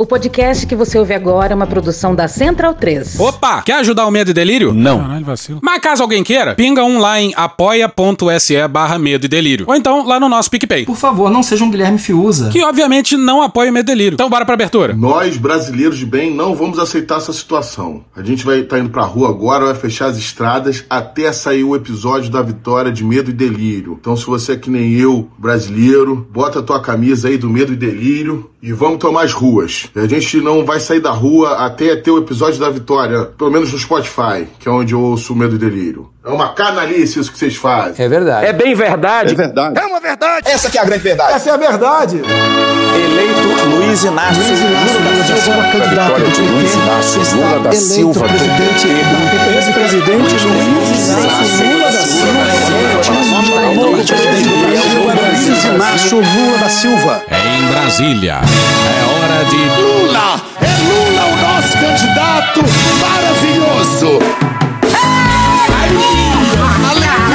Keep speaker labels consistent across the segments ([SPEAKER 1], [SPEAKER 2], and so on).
[SPEAKER 1] O podcast que você ouve agora é uma produção da Central 3.
[SPEAKER 2] Opa! Quer ajudar o Medo e Delírio?
[SPEAKER 3] Não.
[SPEAKER 2] Caralho, vacilo. Mas caso alguém queira, pinga um lá em apoia.se barra Medo e Delírio. Ou então lá no nosso PicPay.
[SPEAKER 4] Por favor, não seja um Guilherme Fiuza.
[SPEAKER 2] Que obviamente não apoia o Medo e Delírio. Então bora pra abertura.
[SPEAKER 5] Nós, brasileiros de bem, não vamos aceitar essa situação. A gente vai estar indo pra rua agora, vai fechar as estradas até sair o episódio da vitória de Medo e Delírio. Então, se você é que nem eu, brasileiro, bota a tua camisa aí do Medo e Delírio e vamos tomar as ruas. A gente não vai sair da rua até ter o episódio da vitória, pelo menos no Spotify, que é onde eu ouço o Medo e Delírio. É uma canalice isso que vocês fazem.
[SPEAKER 3] É verdade.
[SPEAKER 6] É bem verdade.
[SPEAKER 3] É verdade.
[SPEAKER 6] É uma verdade.
[SPEAKER 7] Essa que é a grande verdade.
[SPEAKER 4] Essa é a verdade.
[SPEAKER 7] Eleito Luiz Inácio Lula da Silva.
[SPEAKER 3] Vitória de Luiz Inácio Lula da Silva.
[SPEAKER 4] Ex-presidente Luiz Inácio Lula da
[SPEAKER 3] Luiz Inácio Lula da Silva.
[SPEAKER 2] É em Brasília. É hora de.
[SPEAKER 7] Lula! É Lula o nosso candidato maravilhoso! Sexo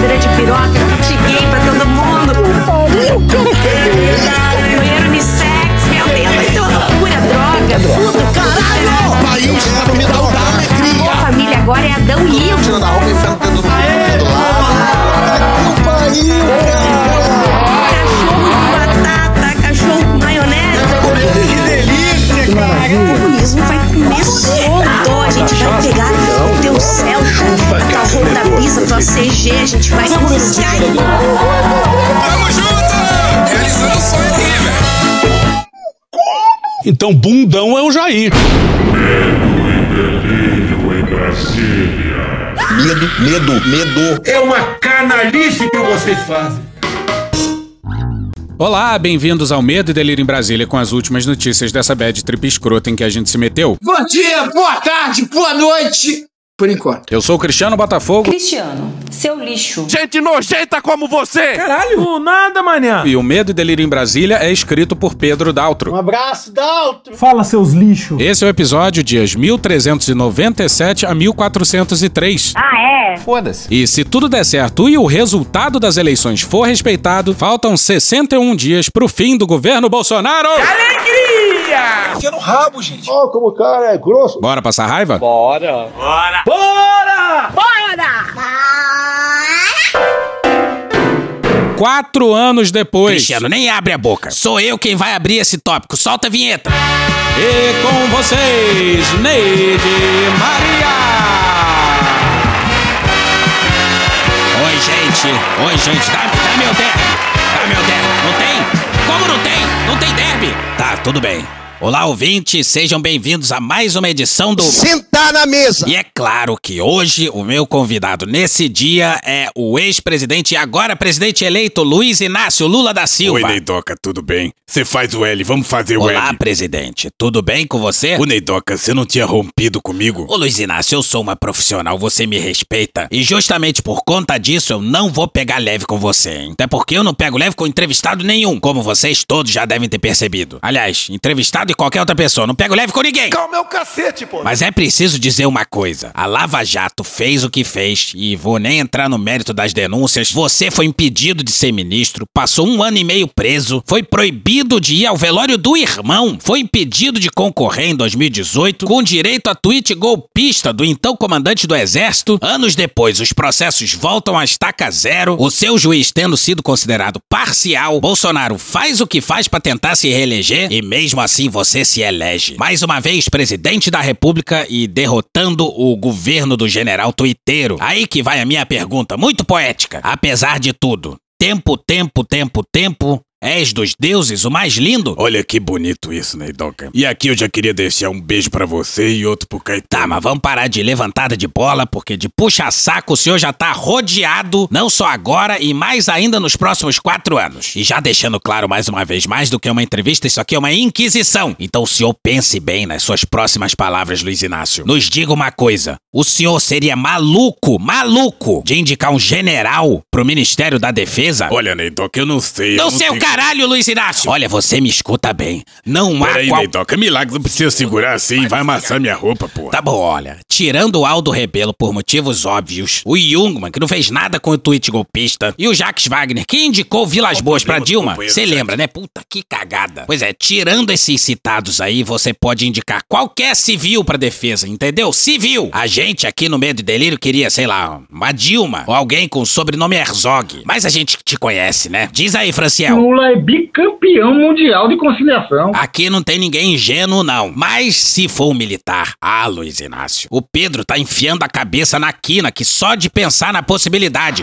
[SPEAKER 8] Madeira de piroca, cheguei pra todo mundo. Banheiro unissex, meu Deus, vai ser uma loucura, droga, puta, caralho!
[SPEAKER 7] O país capital da
[SPEAKER 8] Pô,
[SPEAKER 7] alegria.
[SPEAKER 8] família agora é Adão e Ivo.
[SPEAKER 7] Tirando a roupa e enfiando o no cu do lado. Não pariu,
[SPEAKER 8] Cachorro com batata, cachorro com maionese.
[SPEAKER 7] Que delícia, cara.
[SPEAKER 8] O comunismo vai comer solto. A gente vai pegar o teu Celta, o carro da pista, tua CG, a gente vai iniciar.
[SPEAKER 7] Tamo junto! Realizando o sonho aqui, velho.
[SPEAKER 3] Então, bundão é o Jair.
[SPEAKER 7] Medo, medo, medo.
[SPEAKER 6] É uma canalice que vocês fazem.
[SPEAKER 2] Olá, bem-vindos ao Medo e Delírio em Brasília com as últimas notícias dessa bad trip escrota em que a gente se meteu.
[SPEAKER 6] Bom dia, boa tarde, boa noite. Por enquanto.
[SPEAKER 2] Eu sou o Cristiano Botafogo
[SPEAKER 8] Cristiano, seu lixo.
[SPEAKER 6] Gente nojenta como você. Caralho. nada, manhã.
[SPEAKER 2] e o Medo e Delírio em Brasília é escrito por Pedro Daltro.
[SPEAKER 4] Fala, seus lixos.
[SPEAKER 2] Esse é o episódio dias 1397 a 1403.
[SPEAKER 8] Ah, é?
[SPEAKER 3] Foda-se.
[SPEAKER 2] E se tudo der certo e o resultado das eleições for respeitado, faltam 61 dias pro fim do governo Bolsonaro.
[SPEAKER 7] Enfia no rabo, gente.
[SPEAKER 5] Ó, como o cara é grosso.
[SPEAKER 2] Bora passar raiva? Quatro anos depois.
[SPEAKER 9] Cristiano, nem abre a boca. Sou eu quem vai abrir esse tópico. Solta a vinheta.
[SPEAKER 2] E com vocês, Neide Maria.
[SPEAKER 9] Oi, gente. Oi, gente. Dá, dá meu derby. Dá meu derby. Não tem? Como não tem? Não tem derby. Tudo bem. Olá, ouvintes. Sejam bem-vindos a mais uma edição do...
[SPEAKER 7] Sentar na mesa.
[SPEAKER 9] E é claro que hoje o meu convidado nesse dia é o ex-presidente e agora presidente eleito Luiz Inácio Lula da Silva.
[SPEAKER 10] Oi, Neidoca, tudo bem? Você faz o L, vamos fazer o
[SPEAKER 9] Olá,
[SPEAKER 10] L.
[SPEAKER 9] presidente. Tudo bem com você?
[SPEAKER 10] Ô, Neidoca, você não tinha rompido comigo?
[SPEAKER 9] Ô Luiz Inácio, eu sou uma profissional, você me respeita. E justamente por conta disso, eu não vou pegar leve com você, hein? Até porque eu não pego leve com entrevistado nenhum, como vocês todos já devem ter percebido. Aliás, entrevistado e qualquer outra pessoa, não pego leve com ninguém.
[SPEAKER 7] Calma é o cacete, pô.
[SPEAKER 9] Mas é preciso dizer uma coisa: a Lava Jato fez o que fez, e vou nem entrar no mérito das denúncias. Você foi impedido de ser ministro, passou um ano e meio preso, foi proibido de ir ao velório do irmão, foi impedido de concorrer em 2018, com direito a tweet golpista do então comandante do exército. Anos depois, os processos voltam à estaca zero, o seu juiz tendo sido considerado parcial, Bolsonaro faz o que faz pra tentar se reeleger, e mesmo assim você se elege. Mais uma vez, presidente da república e derrotando o governo do general tuiteiro. Aí que vai a minha pergunta, muito poética. Apesar de tudo, tempo, tempo, tempo, tempo, És dos deuses o mais lindo?
[SPEAKER 10] Olha que bonito isso, Neidoca. E aqui eu já queria deixar um beijo pra você e outro pro Caetano.
[SPEAKER 9] Tá, mas vamos parar de levantada de bola, porque de puxa-saco o senhor já tá rodeado, não só agora e mais ainda nos próximos quatro anos. E já deixando claro mais uma vez, mais do que uma entrevista, isso aqui é uma inquisição. Então o senhor pense bem nas suas próximas palavras, Luiz Inácio. Nos diga uma coisa: o senhor seria maluco, maluco, de indicar um general pro Ministério da Defesa?
[SPEAKER 10] Olha, Neidoca, eu não sei. eu
[SPEAKER 9] Não
[SPEAKER 10] não
[SPEAKER 9] sei o
[SPEAKER 10] tenho-
[SPEAKER 9] caralho, Luiz Inácio! Olha, você me escuta bem. Não há
[SPEAKER 10] Peraí,
[SPEAKER 9] qual...
[SPEAKER 10] Neidoca, milagre, não precisa segurar assim, vai amassar minha roupa, pô.
[SPEAKER 9] Tá bom, olha. Tirando o Aldo Rebelo por motivos óbvios, o Jungmann, que não fez nada com o tweet golpista, e o Jacques Wagner, que indicou Vilas Boas
[SPEAKER 10] do
[SPEAKER 9] Dilma, você lembra, né? Puta que cagada. Pois é, tirando esses citados aí, você pode indicar qualquer civil pra defesa, entendeu? Civil. A gente aqui no Medo e Delírio queria, sei lá, uma Dilma, ou alguém com o sobrenome Herzog. Mas a gente te conhece, né? Diz aí, Franciel.
[SPEAKER 11] Lula é bicampeão mundial de conciliação.
[SPEAKER 9] Aqui não tem ninguém ingênuo, não. Mas se for um militar, ah, Luiz Inácio, o Pedro tá enfiando a cabeça na quina que só de pensar na possibilidade.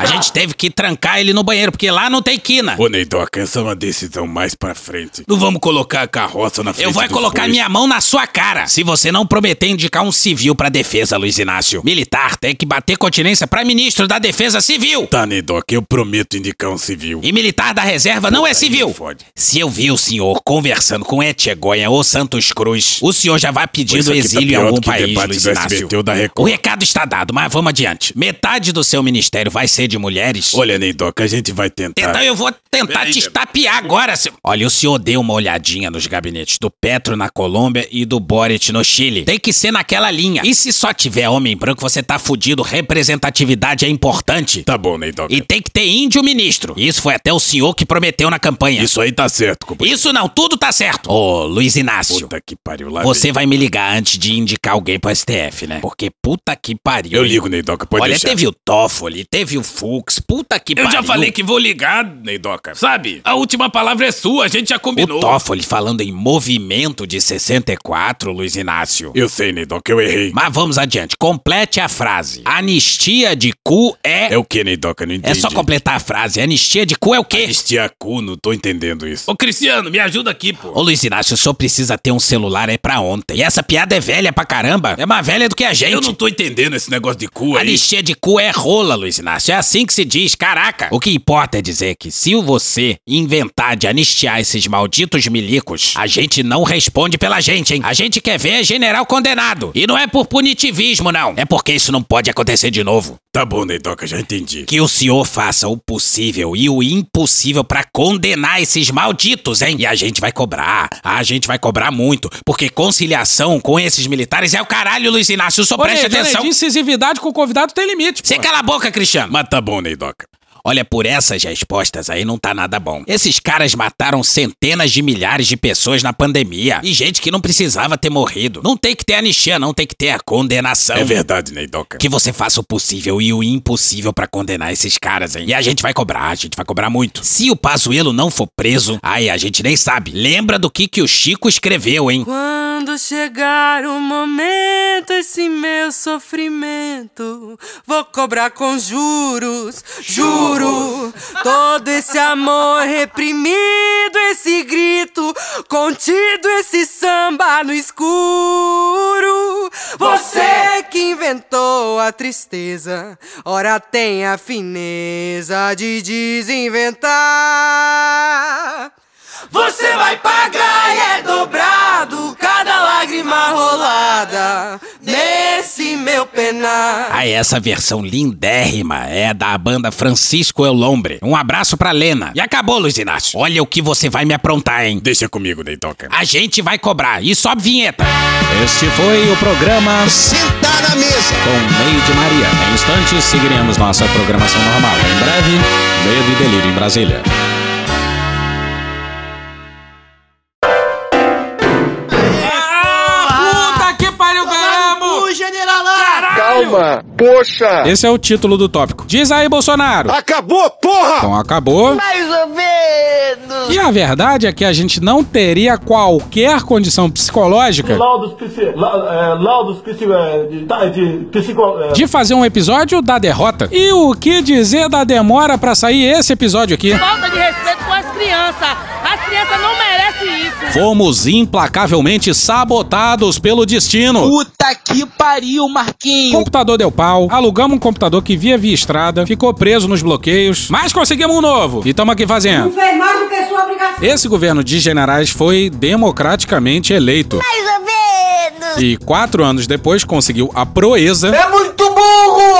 [SPEAKER 9] A gente teve que trancar ele no banheiro, porque lá não tem quina.
[SPEAKER 10] Ô, Neidoca, essa é uma decisão mais pra frente. Não vamos colocar a carroça na frente
[SPEAKER 9] Eu vou é colocar minha mão na sua cara. Se você não prometer indicar um civil pra defesa, Luiz Inácio. Militar tem que bater continência pra ministro da defesa civil.
[SPEAKER 10] Tá, Neidoca, eu prometo indicar um civil.
[SPEAKER 9] E militar da reserva não é civil.
[SPEAKER 10] fode.
[SPEAKER 9] Se eu vi o senhor conversando com Etchegonha ou Santos Cruz, o senhor já vai pedindo
[SPEAKER 10] aqui tá
[SPEAKER 9] exílio em
[SPEAKER 10] pior
[SPEAKER 9] algum país, Luiz Inácio. O recado está dado, mas vamos adiante. Metade do seu ministério vai ser de mulheres.
[SPEAKER 10] Olha, Neidoca, a gente vai tentar.
[SPEAKER 9] Então eu vou tentar
[SPEAKER 10] Peraí,
[SPEAKER 9] te estapear agora, seu... Olha, o senhor deu uma olhadinha nos gabinetes do Petro na Colômbia e do Boric no Chile. Tem que ser naquela linha. E se só tiver homem branco, você tá fudido. Representatividade é importante.
[SPEAKER 10] Tá bom, Neidoca.
[SPEAKER 9] E tem que ter índio ministro. Isso foi até o senhor que prometeu na campanha.
[SPEAKER 10] Isso aí tá certo, companheiro.
[SPEAKER 9] Isso não, tudo tá certo. Ô, Luiz Inácio.
[SPEAKER 10] Puta que pariu lá.
[SPEAKER 9] Você vai me ligar antes de indicar alguém pro STF, né? Porque puta que pariu.
[SPEAKER 10] Eu ligo, Neidoca, pode
[SPEAKER 9] Olha,
[SPEAKER 10] deixar.
[SPEAKER 9] teve o Toffoli, teve o Fux, puta que
[SPEAKER 10] Eu
[SPEAKER 9] pariu.
[SPEAKER 10] já falei que vou ligar, Neidoca. Sabe? A última palavra é sua, a gente já combinou.
[SPEAKER 9] O Toffoli falando em movimento de 64, Luiz Inácio.
[SPEAKER 10] Eu sei, Neidoca, eu errei.
[SPEAKER 9] Mas vamos adiante, complete a frase. Anistia de cu é...
[SPEAKER 10] É o que, Neidoca? Não entendi.
[SPEAKER 9] É só completar a frase. Anistia de cu é o quê?
[SPEAKER 10] Anistia cu, não tô entendendo isso. Ô, Cristiano, me ajuda aqui, pô.
[SPEAKER 9] Ô Luiz Inácio, o senhor precisa ter um celular aí pra ontem. E essa piada é velha pra caramba. É mais velha do que a gente.
[SPEAKER 10] Eu não tô entendendo esse negócio de cu aí.
[SPEAKER 9] Anistia de cu é rola, Luiz Inácio. É assim que se diz, caraca. O que importa é dizer que se você inventar de anistiar esses malditos milicos, a gente não responde pela gente, hein? A gente quer ver general condenado. E não é por punitivismo, não. É porque isso não pode acontecer de novo.
[SPEAKER 10] Tá bom, Neidoca, já entendi.
[SPEAKER 9] Que o senhor faça o possível e o impossível pra condenar esses malditos, hein? E a gente vai cobrar. A gente vai cobrar muito. Porque conciliação com esses militares é o caralho, Luiz Inácio. Só preste atenção.
[SPEAKER 2] incisividade com o convidado tem limite.
[SPEAKER 9] Você cala a boca, Cristiano.
[SPEAKER 10] Mas tá bom, Neidoca.
[SPEAKER 9] Olha, por essas respostas aí não tá nada bom. Esses caras mataram centenas de milhares de pessoas na pandemia. E gente que não precisava ter morrido. Não tem que ter anistia, não tem que ter a condenação.
[SPEAKER 10] É verdade, Neidoca.
[SPEAKER 9] Que você faça o possível e o impossível pra condenar esses caras, hein? E a gente vai cobrar, a gente vai cobrar muito. Se o Pazuello não for preso, aí a gente nem sabe. Lembra do que que o Chico escreveu, hein?
[SPEAKER 12] Quando chegar o momento, esse meu sofrimento, vou cobrar com juros, Todo esse amor reprimido, esse grito contido, esse samba no escuro. Você que inventou a tristeza, ora tem a fineza de desinventar. Você vai pagar e é dobrado cada lágrima rolada nesse meu penar.
[SPEAKER 9] Ah, essa versão lindérrima é da banda Francisco Elombre. Um abraço pra Lena. E acabou, Luiz Inácio. Olha o que você vai me aprontar, hein?
[SPEAKER 10] Deixa comigo, Neidoca.
[SPEAKER 9] A gente vai cobrar. E sobe vinheta.
[SPEAKER 2] Este foi o programa
[SPEAKER 7] Sentar na mesa.
[SPEAKER 2] com Meio de Maria. Em instantes, seguiremos nossa programação normal. Em breve, Medo e Delírio em Brasília.
[SPEAKER 7] Poxa.
[SPEAKER 2] Esse é o título do tópico. Diz aí, Bolsonaro.
[SPEAKER 7] Acabou, porra.
[SPEAKER 2] Então acabou.
[SPEAKER 12] Mais ou menos.
[SPEAKER 2] E a verdade é que a gente não teria qualquer condição psicológica
[SPEAKER 4] Laudos, psi, la, é, laudos psi, é, de, tá, de psico, é,
[SPEAKER 2] de fazer um episódio da derrota. E o que dizer da demora pra sair esse episódio aqui?
[SPEAKER 12] Falta de respeito crianças. As crianças não merecem isso.
[SPEAKER 2] Fomos implacavelmente sabotados pelo destino.
[SPEAKER 6] Puta que pariu, Marquinhos.
[SPEAKER 2] computador deu pau, alugamos um computador que via via estrada, ficou preso nos bloqueios, mas conseguimos um novo e estamos aqui fazendo.
[SPEAKER 13] fez mais do que sua obrigação.
[SPEAKER 2] Esse governo de generais foi democraticamente eleito.
[SPEAKER 13] Mais ou menos.
[SPEAKER 2] E quatro anos depois conseguiu a proeza
[SPEAKER 13] É!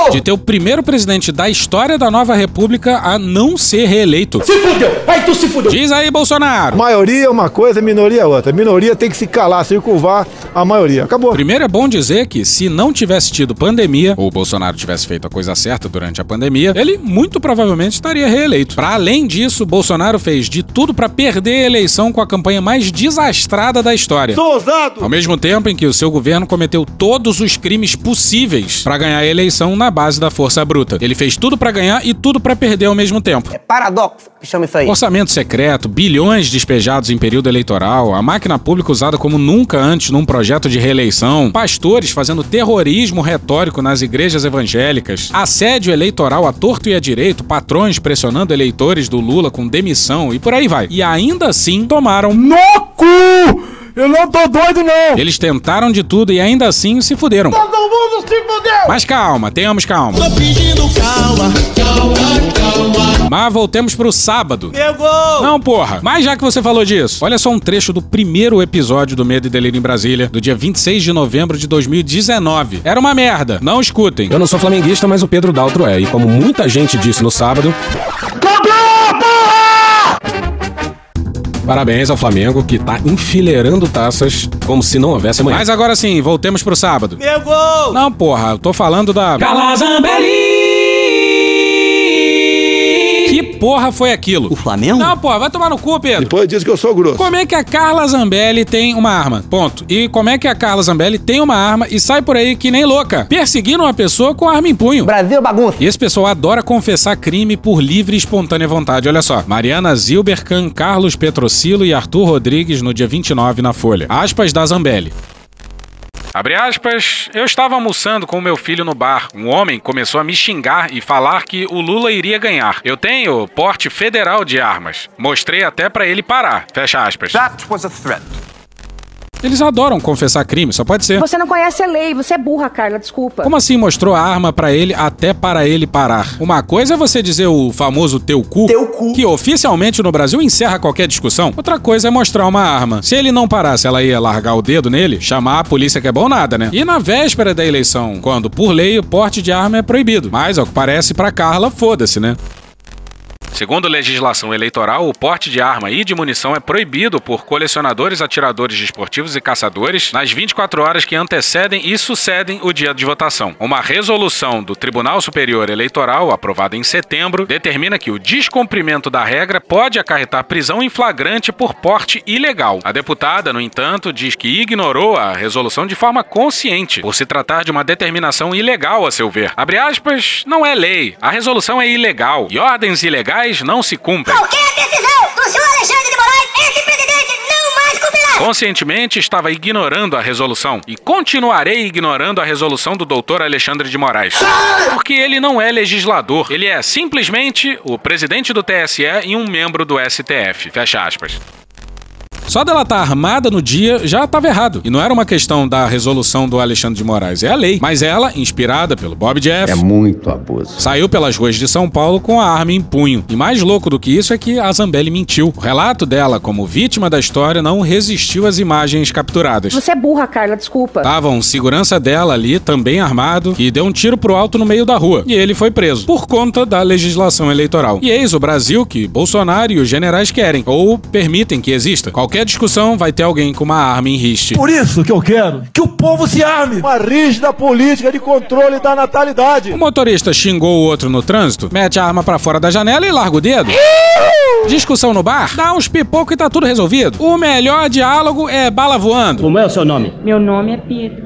[SPEAKER 2] De ter o primeiro presidente da história da nova república a não ser reeleito.
[SPEAKER 4] Se fudeu! Aí tu se fudeu!
[SPEAKER 2] Diz aí, Bolsonaro!
[SPEAKER 13] Maioria é uma coisa, minoria é outra. Minoria tem que se calar, circunvar a maioria. Acabou.
[SPEAKER 2] Primeiro é bom dizer que se não tivesse tido pandemia, ou o Bolsonaro tivesse feito a coisa certa durante a pandemia, ele muito provavelmente estaria reeleito. Para além disso, Bolsonaro fez de tudo para perder a eleição com a campanha mais desastrada da história.
[SPEAKER 4] Sou ousado!
[SPEAKER 2] Ao mesmo tempo em que o seu governo cometeu todos os crimes possíveis para ganhar a eleição na base da força bruta. Ele fez tudo para ganhar e tudo para perder ao mesmo tempo.
[SPEAKER 14] É paradoxo, chama isso aí.
[SPEAKER 2] Orçamento secreto, bilhões despejados em período eleitoral, a máquina pública usada como nunca antes num projeto de reeleição, pastores fazendo terrorismo retórico nas igrejas evangélicas, assédio eleitoral a torto e a direito, patrões pressionando eleitores do Lula com demissão e por aí vai. E ainda assim tomaram
[SPEAKER 4] no cu! Eu não tô doido, não!
[SPEAKER 2] Eles tentaram de tudo e ainda assim se fuderam.
[SPEAKER 4] Todo mundo se fudeu!
[SPEAKER 2] Mas calma, tenhamos calma.
[SPEAKER 15] Tô pedindo calma, calma, calma.
[SPEAKER 2] Mas voltemos pro sábado.
[SPEAKER 4] Meu gol!
[SPEAKER 2] Não, porra. Mas já que você falou disso, olha só um trecho do primeiro episódio do Medo e Delírio em Brasília, do dia 26 de novembro de 2019. Era uma merda. Não escutem.
[SPEAKER 16] Eu não sou flamenguista, mas o Pedro Daltro é. E como muita gente disse no sábado. Parabéns ao Flamengo que tá enfileirando taças como se não houvesse amanhã.
[SPEAKER 2] Mas agora sim, voltemos pro sábado.
[SPEAKER 4] Meu gol!
[SPEAKER 2] Não, porra, eu tô falando da.
[SPEAKER 9] Calazambelli!
[SPEAKER 2] Que porra foi aquilo?
[SPEAKER 14] O Flamengo?
[SPEAKER 2] Não, porra, vai tomar no cu, Pedro.
[SPEAKER 13] Depois diz que eu sou grosso.
[SPEAKER 2] Como é que a Carla Zambelli tem uma arma? Ponto. E como é que a Carla Zambelli tem uma arma e sai por aí que nem louca, perseguindo uma pessoa com arma em punho?
[SPEAKER 14] Brasil bagunça.
[SPEAKER 2] E esse pessoal adora confessar crime por livre e espontânea vontade. Olha só. Mariana Zilbercan, Carlos Petrocilo e Arthur Rodrigues no dia 29 na Folha. Aspas da Zambelli. Abre aspas, eu estava almoçando com meu filho no bar. Um homem começou a me xingar e falar que o Lula iria ganhar. Eu tenho porte federal de armas. Mostrei até para ele parar. Fecha aspas.
[SPEAKER 14] That was a threat.
[SPEAKER 2] Eles adoram confessar crime, só pode ser.
[SPEAKER 17] Você não conhece a lei, você é burra, Carla, desculpa.
[SPEAKER 2] Como assim mostrou a arma para ele até para ele parar? Uma coisa é você dizer o famoso teu cu,
[SPEAKER 14] Teu cu.
[SPEAKER 2] que oficialmente no Brasil encerra qualquer discussão. Outra coisa é mostrar uma arma. Se ele não parasse, ela ia largar o dedo nele, chamar a polícia que é bom nada, né? E na véspera da eleição, quando por lei o porte de arma é proibido. Mas ao que parece para Carla, foda-se, né? Segundo legislação eleitoral, o porte de arma e de munição é proibido por colecionadores, atiradores desportivos e caçadores nas 24 horas que antecedem e sucedem o dia de votação. Uma resolução do Tribunal Superior Eleitoral, aprovada em setembro, determina que o descumprimento da regra pode acarretar prisão em flagrante por porte ilegal. A deputada, no entanto, diz que ignorou a resolução de forma consciente, por se tratar de uma determinação ilegal, a seu ver. Abre aspas, não é lei. A resolução é ilegal e ordens ilegais não se cumprem.
[SPEAKER 18] Qualquer decisão do senhor Alexandre de Moraes, esse presidente não mais cumprirá.
[SPEAKER 2] Conscientemente estava ignorando a resolução e continuarei ignorando a resolução do doutor Alexandre de Moraes. Porque ele não é legislador, ele é simplesmente o presidente do TSE e um membro do STF. Fecha aspas. Só dela estar armada no dia já estava errado. E não era uma questão da resolução do Alexandre de Moraes, é a lei. Mas ela, inspirada pelo Bob Jeff,
[SPEAKER 19] É muito abuso.
[SPEAKER 2] saiu pelas ruas de São Paulo com a arma em punho. E mais louco do que isso é que a Zambelli mentiu. O relato dela como vítima da história não resistiu às imagens capturadas.
[SPEAKER 17] Você é burra, Carla, desculpa.
[SPEAKER 2] Tava um segurança dela ali, também armado, que deu um tiro pro alto no meio da rua. E ele foi preso, por conta da legislação eleitoral. E eis o Brasil que Bolsonaro e os generais querem, ou permitem que exista. Qualquer discussão vai ter alguém com uma arma em riste.
[SPEAKER 4] Por isso que eu quero que o povo se arme.
[SPEAKER 3] Uma rígida política de controle da natalidade.
[SPEAKER 2] O motorista xingou o outro no trânsito, mete a arma pra fora da janela e larga o dedo. Discussão no bar, dá uns pipocos e tá tudo resolvido. O melhor diálogo é bala voando.
[SPEAKER 20] Como é o seu nome?
[SPEAKER 17] Meu nome é Pedro.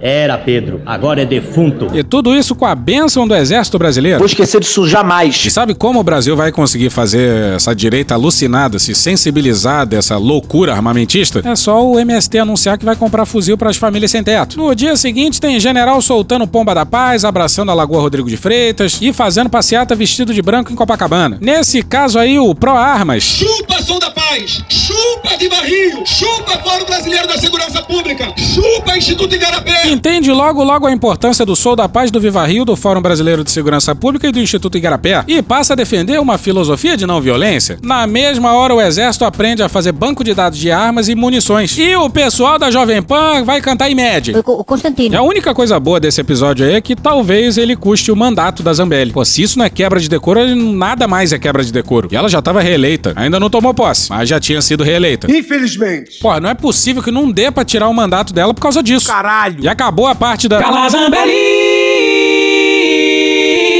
[SPEAKER 20] Era Pedro, agora é defunto.
[SPEAKER 2] E tudo isso com a bênção do Exército Brasileiro.
[SPEAKER 14] Vou esquecer disso jamais.
[SPEAKER 2] E sabe como o Brasil vai conseguir fazer essa direita alucinada se sensibilizar dessa loucura armamentista? É só o MST anunciar que vai comprar fuzil para as famílias sem teto. No dia seguinte tem general soltando pomba da paz, abraçando a Lagoa Rodrigo de Freitas e fazendo passeata vestido de branco em Copacabana. Nesse caso aí, o Pro Armas
[SPEAKER 7] Chupa, som da paz! Chupa de barril! Chupa Fórum Brasileiro da Segurança Pública! Chupa Instituto Igarapé!
[SPEAKER 2] Entende logo logo a importância do Sou da Paz do Viva Rio, do Fórum Brasileiro de Segurança Pública e do Instituto Igarapé e passa a defender uma filosofia de não violência. Na mesma hora, o Exército aprende a fazer banco de dados de armas e munições. E o pessoal da Jovem Pan vai cantar em média.
[SPEAKER 19] O Constantino.
[SPEAKER 2] E a única coisa boa desse episódio aí é que talvez ele custe o mandato da Zambelli. Pô, se isso não é quebra de decoro, nada mais é quebra de decoro. E ela já tava reeleita. Ainda não tomou posse, mas já tinha sido reeleita.
[SPEAKER 3] Infelizmente.
[SPEAKER 2] Pô, não é possível que não dê pra tirar o mandato dela por causa disso.
[SPEAKER 3] Caralho.
[SPEAKER 2] E acabou a parte da.
[SPEAKER 9] Cala Zambelli!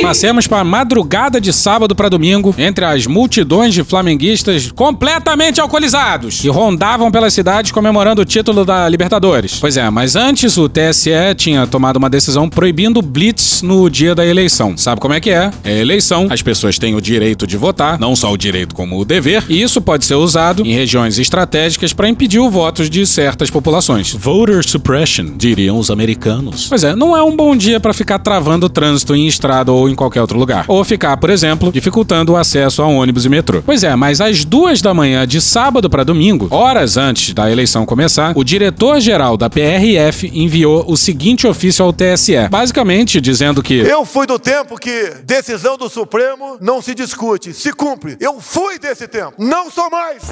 [SPEAKER 2] Passemos para madrugada de sábado para domingo, entre as multidões de flamenguistas completamente alcoolizados que rondavam pelas cidades comemorando o título da Libertadores. Pois é, mas antes o TSE tinha tomado uma decisão proibindo blitz no dia da eleição. Sabe como é que é? É eleição, as pessoas têm o direito de votar, não só o direito como o dever, e isso pode ser usado em regiões estratégicas para impedir o voto de certas populações.
[SPEAKER 16] Voter suppression, diriam os americanos.
[SPEAKER 2] Pois é, não é um bom dia para ficar travando o trânsito em estrada ou em qualquer outro lugar. Ou ficar, por exemplo, dificultando o acesso a ônibus e metrô. Pois é, mas às duas da manhã de sábado para domingo, horas antes da eleição começar, o diretor-geral da PRF enviou o seguinte ofício ao TSE, basicamente dizendo que
[SPEAKER 13] Eu fui do tempo que decisão do Supremo não se discute, se cumpre. Eu fui desse tempo, não sou mais.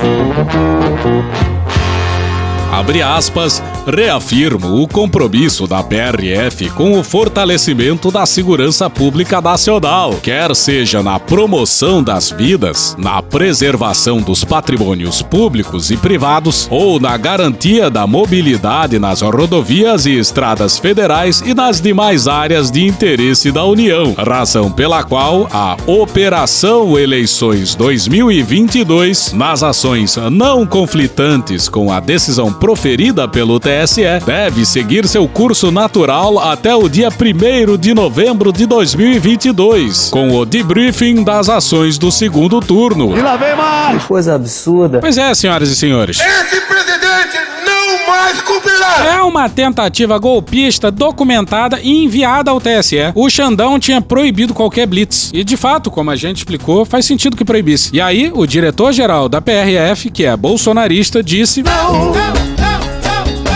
[SPEAKER 16] Abre aspas, reafirmo o compromisso da PRF com o fortalecimento da segurança pública nacional, quer seja na promoção das vidas, na preservação dos patrimônios públicos e privados ou na garantia da mobilidade nas rodovias e estradas federais e nas demais áreas de interesse da União, razão pela qual a Operação Eleições 2022, nas ações não conflitantes com a decisão proferida pelo TSE deve seguir seu curso natural até o dia 1 de novembro de 2022, com o debriefing das ações do segundo turno.
[SPEAKER 3] E lá vem mais.
[SPEAKER 14] Que coisa absurda.
[SPEAKER 2] Pois é, senhoras e senhores.
[SPEAKER 3] Esse presidente não mais cumprirá.
[SPEAKER 2] É uma tentativa golpista documentada e enviada ao TSE. O Xandão tinha proibido qualquer blitz. E de fato, como a gente explicou, faz sentido que proibisse. E aí, o diretor-geral da PRF, que é bolsonarista, disse.
[SPEAKER 3] Não, não.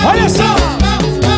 [SPEAKER 3] Olha só!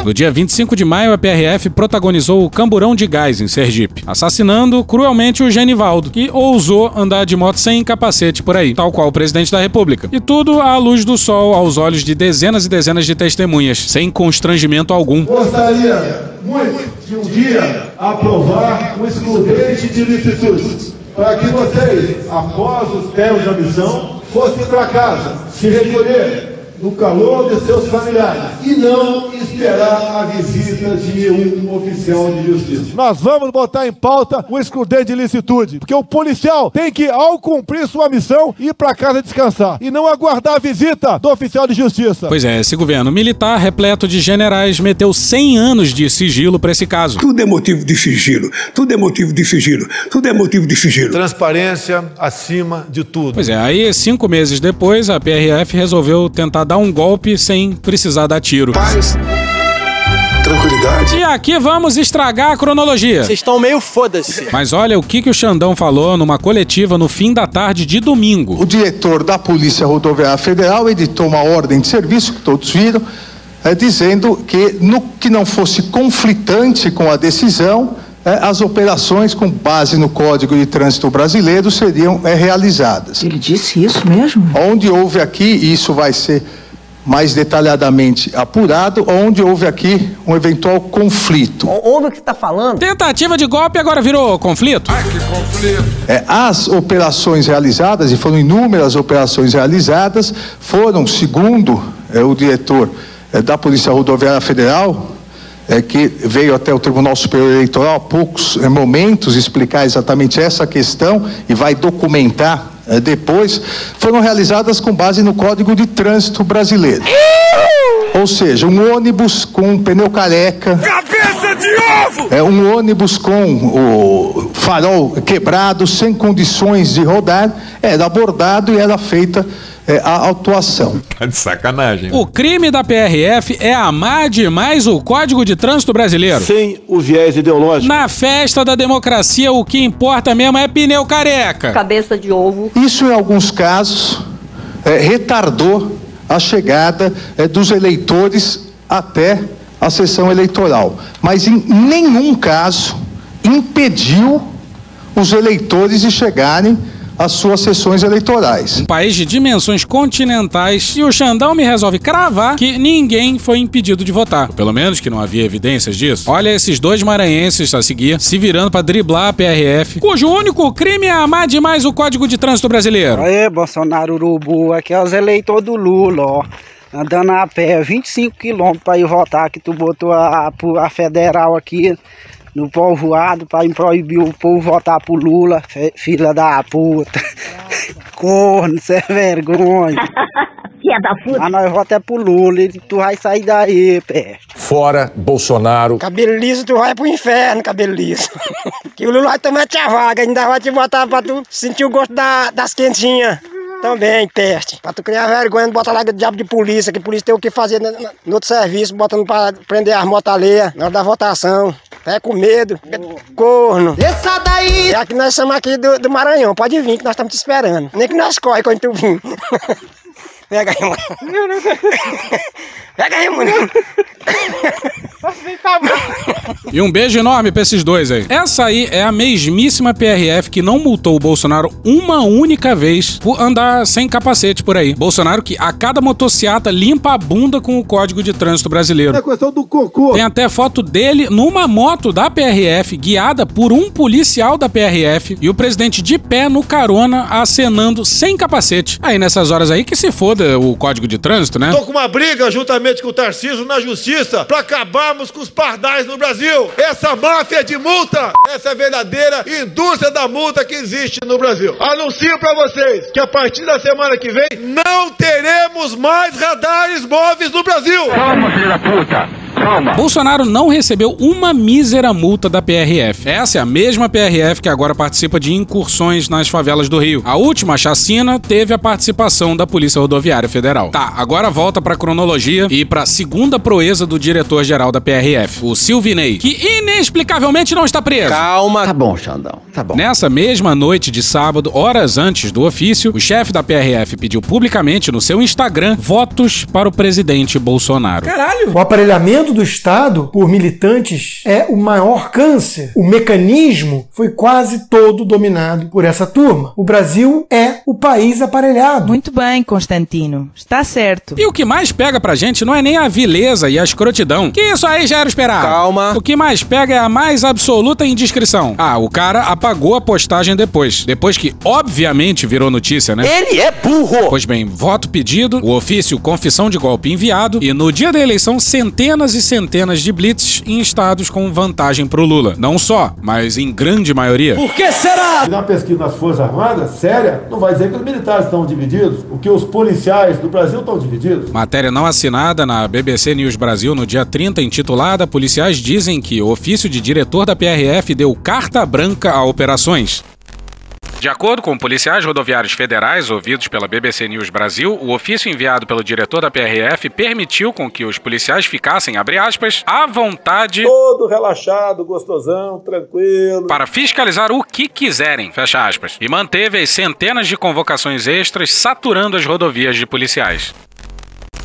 [SPEAKER 2] No dia 25 de maio, a PRF protagonizou o Camburão de Gás, em Sergipe, assassinando cruelmente o Genivaldo, que ousou andar de moto sem capacete por aí, tal qual o presidente da República. E tudo à luz do sol, aos olhos de dezenas e dezenas de testemunhas, sem constrangimento algum.
[SPEAKER 3] Gostaria muito de um dia aprovar o excludente de licitude, para que vocês, após os termos da missão, fossem para casa, se recolherem no calor de seus familiares e não esperar a visita de um oficial de justiça.
[SPEAKER 13] Nós vamos botar em pauta o excludente de licitude, porque o policial tem que, ao cumprir sua missão, ir para casa descansar e não aguardar a visita do oficial de justiça.
[SPEAKER 2] Pois é, esse governo militar, repleto de generais, meteu 100 anos de sigilo para esse caso.
[SPEAKER 7] Tudo é motivo de sigilo, tudo é motivo de sigilo, tudo é motivo de sigilo.
[SPEAKER 13] Transparência acima de tudo.
[SPEAKER 2] Pois é, aí cinco meses depois, a PRF resolveu tentar dar um golpe sem precisar dar tiro.
[SPEAKER 3] Paz, tranquilidade.
[SPEAKER 2] E aqui vamos estragar a cronologia.
[SPEAKER 14] Vocês estão meio foda-se.
[SPEAKER 2] Mas olha o que, que o Xandão falou numa coletiva no fim da tarde de domingo.
[SPEAKER 21] O diretor da Polícia Rodoviária Federal editou uma ordem de serviço, que todos viram, é, dizendo que, no que não fosse conflitante com a decisão, é, as operações com base no Código de Trânsito Brasileiro seriam é, realizadas.
[SPEAKER 17] Ele disse isso mesmo?
[SPEAKER 21] Onde houve aqui, e isso vai ser mais detalhadamente apurado, onde houve aqui um eventual conflito.
[SPEAKER 14] Ouve o que está falando?
[SPEAKER 2] Tentativa de golpe agora virou conflito?
[SPEAKER 3] Ai, que conflito.
[SPEAKER 21] É, as operações realizadas, e foram inúmeras operações realizadas, foram, segundo é, o diretor é, da Polícia Rodoviária Federal, é, que veio até o Tribunal Superior Eleitoral há poucos é, momentos explicar exatamente essa questão e vai documentar depois, foram realizadas com base no Código de Trânsito Brasileiro. Ou seja, um ônibus com um pneu careca.
[SPEAKER 3] Cabeça de ovo!
[SPEAKER 21] É um ônibus com o farol quebrado, sem condições de rodar, era abordado e era feita é, a autuação.
[SPEAKER 16] Tá de sacanagem.
[SPEAKER 2] O crime da PRF é amar demais o Código de Trânsito Brasileiro.
[SPEAKER 4] Sem o viés ideológico.
[SPEAKER 2] Na festa da democracia, o que importa mesmo é pneu careca.
[SPEAKER 17] Cabeça de ovo.
[SPEAKER 21] Isso, em alguns casos, é, retardou a chegada é, dos eleitores até a sessão eleitoral, mas em nenhum caso impediu os eleitores de chegarem às suas sessões eleitorais.
[SPEAKER 2] Um país de dimensões continentais e o Xandão me resolve cravar que ninguém foi impedido de votar. Ou pelo menos que não havia evidências disso. Olha esses dois maranhenses a seguir se virando para driblar a PRF, cujo único crime é amar demais o Código de Trânsito Brasileiro.
[SPEAKER 19] Aê, Bolsonaro Urubu, aqui é os eleitores do Lula, ó. Andando a pé, 25 quilômetros para ir votar, que tu botou a, a, a federal aqui no povoado para proibir o povo votar pro Lula, filha da puta. Corno, cê é vergonha.
[SPEAKER 18] Filha da puta.
[SPEAKER 19] Mas nós votamos é pro Lula e tu vai sair daí, pé.
[SPEAKER 7] Fora Bolsonaro.
[SPEAKER 19] Cabelo liso, tu vai pro inferno, cabelo liso. que o Lula vai tomar tua vaga, ainda vai te botar pra tu sentir o gosto da, das quentinhas. Também, peste. Pra tu criar vergonha, bota lá diabo de polícia, que polícia tem o que fazer no, no outro serviço, botando pra prender as motas alheias na hora da votação. É com medo, corno.
[SPEAKER 18] Desça daí!
[SPEAKER 19] É aqui nós estamos aqui do, do Maranhão, pode vir que nós estamos te esperando. Nem que nós corre quando tu vir. Pega aí, mano. Aí, mano.
[SPEAKER 2] E um beijo enorme pra esses dois aí. Essa aí é a mesmíssima PRF que não multou o Bolsonaro uma única vez por andar sem capacete por aí. Bolsonaro que a cada motociata limpa a bunda com o Código de Trânsito Brasileiro.
[SPEAKER 13] É questão do cocô.
[SPEAKER 2] Tem até foto dele numa moto da PRF, guiada por um policial da PRF, e o presidente de pé no carona, acenando sem capacete. Aí nessas horas aí que se foda o Código de Trânsito, né?
[SPEAKER 3] Tô com uma briga juntamente com o Tarcísio na justiça pra acabarmos com os pardais no Brasil. Essa máfia de multa, essa verdadeira indústria da multa que existe no Brasil. Anuncio pra vocês que a partir da semana que vem não teremos mais radares móveis no Brasil.
[SPEAKER 19] Calma, filho da puta. Calma.
[SPEAKER 2] Bolsonaro não recebeu uma mísera multa da PRF. Essa é a mesma PRF que agora participa de incursões nas favelas do Rio. A última chacina teve a participação da Polícia Rodoviária Federal. Tá, agora volta pra cronologia e pra segunda proeza do diretor-geral da PRF, o Silvinei, que inexplicavelmente não está preso.
[SPEAKER 14] Calma. Tá bom, Xandão. Tá bom.
[SPEAKER 2] Nessa mesma noite de sábado, horas antes do ofício, o chefe da PRF pediu publicamente no seu Instagram votos para o presidente Bolsonaro.
[SPEAKER 22] Caralho! O aparelhamento do Estado por militantes é o maior câncer. O mecanismo foi quase todo dominado por essa turma. O Brasil é o país aparelhado.
[SPEAKER 17] Muito bem, Constantino. Está certo.
[SPEAKER 2] E o que mais pega pra gente não é nem a vileza e a escrotidão, que isso aí já era esperado.
[SPEAKER 14] Calma.
[SPEAKER 2] O que mais pega é a mais absoluta indiscrição. Ah, o cara apagou a postagem depois. Depois que, obviamente, virou notícia, né?
[SPEAKER 14] Ele é burro!
[SPEAKER 2] Pois bem, voto pedido, o ofício confissão de golpe enviado e no dia da eleição centenas e centenas de blitz em estados com vantagem pro Lula. Não só, mas em grande maioria.
[SPEAKER 22] Por que será?
[SPEAKER 13] Se dá uma pesquisa nas Forças Armadas, séria, não vai dizer que os militares estão divididos, o que os policiais do Brasil estão divididos.
[SPEAKER 2] Matéria não assinada na BBC News Brasil no dia 30, intitulada Policiais dizem que o ofício de diretor da PRF deu carta branca a operações. De acordo com policiais rodoviários federais ouvidos pela BBC News Brasil, o ofício enviado pelo diretor da PRF permitiu com que os policiais ficassem, abre aspas, à vontade
[SPEAKER 3] Todo relaxado, gostosão, tranquilo.
[SPEAKER 2] para fiscalizar o que quiserem, fecha aspas, e manteve as centenas de convocações extras saturando as rodovias de policiais.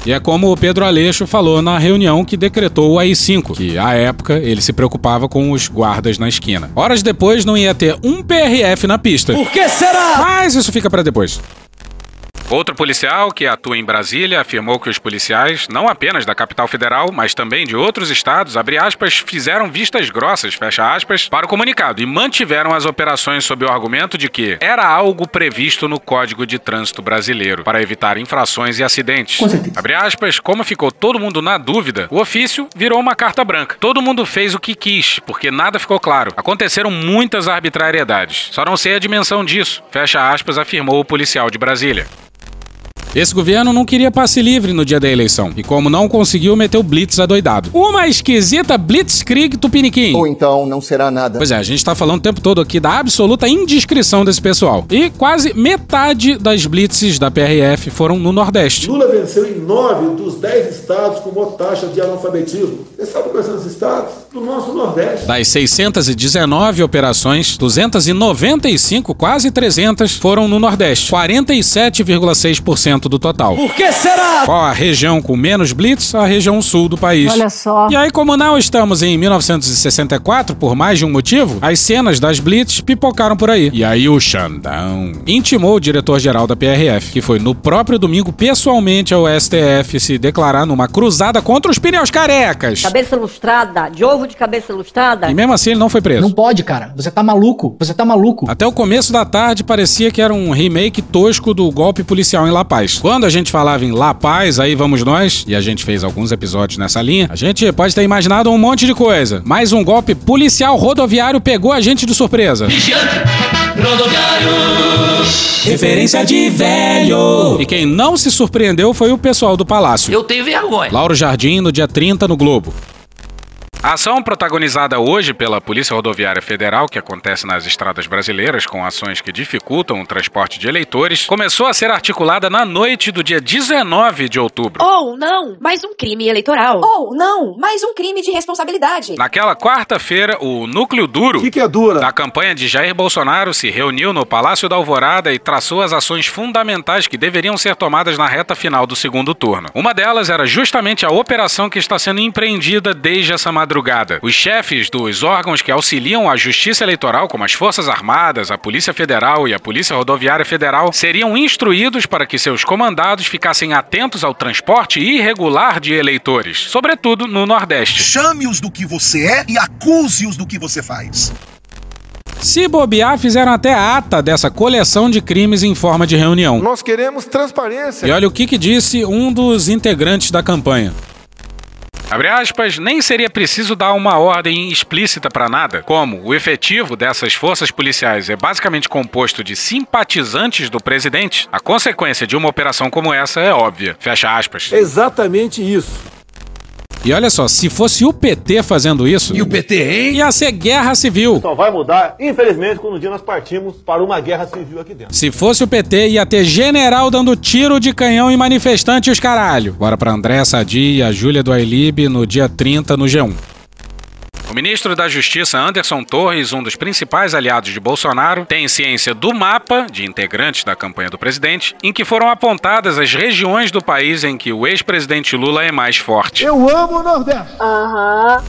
[SPEAKER 2] E é como o Pedro Aleixo falou na reunião que decretou o AI-5, que à época ele se preocupava com os guardas na esquina. Horas depois não ia ter um PRF na pista.
[SPEAKER 22] Por que será?
[SPEAKER 2] Mas isso fica pra depois. Outro policial que atua em Brasília afirmou que os policiais, não apenas da capital federal, mas também de outros estados, abre aspas, fizeram vistas grossas, fecha aspas, para o comunicado e mantiveram as operações sob o argumento de que era algo previsto no Código de Trânsito Brasileiro para evitar infrações e acidentes. Abre aspas, como ficou todo mundo na dúvida, o ofício virou uma carta branca. Todo mundo fez o que quis, porque nada ficou claro. Aconteceram muitas arbitrariedades. Só não sei a dimensão disso, fecha aspas, afirmou o policial de Brasília. Esse governo não queria passe livre no dia da eleição. E como não conseguiu, meteu blitz adoidado. Uma esquisita blitzkrieg tupiniquim.
[SPEAKER 14] Ou então não será nada.
[SPEAKER 2] Pois é, a gente tá falando o tempo todo aqui da absoluta indiscrição desse pessoal. E quase metade das blitzes da PRF foram no Nordeste.
[SPEAKER 3] Lula venceu em nove dos dez estados com maior taxa de analfabetismo. Você sabe quais são os estados? Do nosso Nordeste.
[SPEAKER 2] Das 619 operações, 295, quase 300, foram no Nordeste. 47,6% 10% do total.
[SPEAKER 22] Por que será?
[SPEAKER 2] Qual a região com menos blitz? A região sul do país.
[SPEAKER 23] Olha só.
[SPEAKER 2] E aí, como não estamos em 1964, por mais de um motivo, as cenas das blitz pipocaram por aí. E aí o Xandão intimou o diretor-geral da PRF, que foi no próprio domingo pessoalmente ao STF se declarar numa cruzada contra os pneus carecas.
[SPEAKER 23] Cabeça lustrada, de ovo de cabeça lustrada.
[SPEAKER 2] E mesmo assim ele não foi preso.
[SPEAKER 24] Não pode, cara. Você tá maluco. Você tá maluco.
[SPEAKER 2] Até o começo da tarde parecia que era um remake tosco do golpe policial em La Paz. Quando a gente falava em La Paz, aí vamos nós, e a gente fez alguns episódios nessa linha, a gente pode ter imaginado um monte de coisa. Mas um golpe policial rodoviário pegou a gente de surpresa. Referência de velho. E quem não se surpreendeu foi o pessoal do Palácio.
[SPEAKER 25] Eu tenho vergonha.
[SPEAKER 2] Lauro Jardim, no dia 30, no Globo. A ação protagonizada hoje pela Polícia Rodoviária Federal, que acontece nas estradas brasileiras com ações que dificultam o transporte de eleitores, começou a ser articulada na noite do dia 19 de outubro.
[SPEAKER 26] Ou não, mais um crime eleitoral. Ou não, mais um crime de responsabilidade.
[SPEAKER 2] Naquela quarta-feira, o núcleo duro
[SPEAKER 13] que que é dura?
[SPEAKER 2] da campanha de Jair Bolsonaro se reuniu no Palácio da Alvorada e traçou as ações fundamentais que deveriam ser tomadas na reta final do segundo turno. Uma delas era justamente a operação que está sendo empreendida desde essa madrugada. Os chefes dos órgãos que auxiliam a Justiça Eleitoral, como as Forças Armadas, a Polícia Federal e a Polícia Rodoviária Federal, seriam instruídos para que seus comandados ficassem atentos ao transporte irregular de eleitores, sobretudo no Nordeste.
[SPEAKER 27] Chame-os do que você é e acuse-os do que você faz.
[SPEAKER 2] Se bobear, fizeram até ata dessa coleção de crimes em forma de reunião.
[SPEAKER 13] Nós queremos transparência.
[SPEAKER 2] E olha o que, que disse um dos integrantes da campanha. Abre aspas, nem seria preciso dar uma ordem explícita para nada, como o efetivo dessas forças policiais é basicamente composto de simpatizantes do presidente. A consequência de uma operação como essa é óbvia. Fecha aspas.
[SPEAKER 13] Exatamente isso.
[SPEAKER 2] E olha só, se fosse o PT fazendo isso.
[SPEAKER 27] E o PT, hein?
[SPEAKER 2] Ia ser guerra civil.
[SPEAKER 4] Só vai mudar, infelizmente, quando um dia nós partimos para uma guerra civil aqui dentro.
[SPEAKER 2] Se fosse o PT, ia ter general dando tiro de canhão em manifestante e os caralho. Bora pra André Sadi e a Júlia do Ailib no dia 30 no G1. O ministro da Justiça Anderson Torres, um dos principais aliados de Bolsonaro, tem ciência do mapa de integrantes da campanha do presidente, em que foram apontadas as regiões do país em que o ex-presidente Lula é mais forte.
[SPEAKER 13] Eu amo o Nordeste.
[SPEAKER 23] Aham.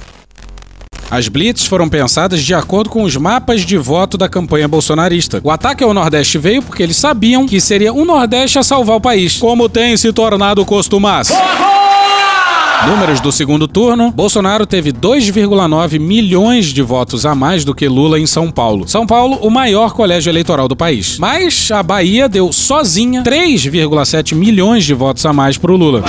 [SPEAKER 2] As blitz foram pensadas de acordo com os mapas de voto da campanha bolsonarista. O ataque ao Nordeste veio porque eles sabiam que seria o Nordeste a salvar o país, como tem se tornado costumaço. Números do segundo turno: Bolsonaro teve 2,9 milhões de votos a mais do que Lula em São Paulo. São Paulo, o maior colégio eleitoral do país. Mas a Bahia deu sozinha 3,7 milhões de votos a mais pro Lula.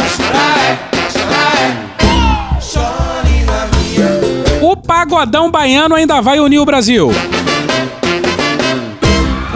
[SPEAKER 2] O pagodão baiano ainda vai unir o Brasil.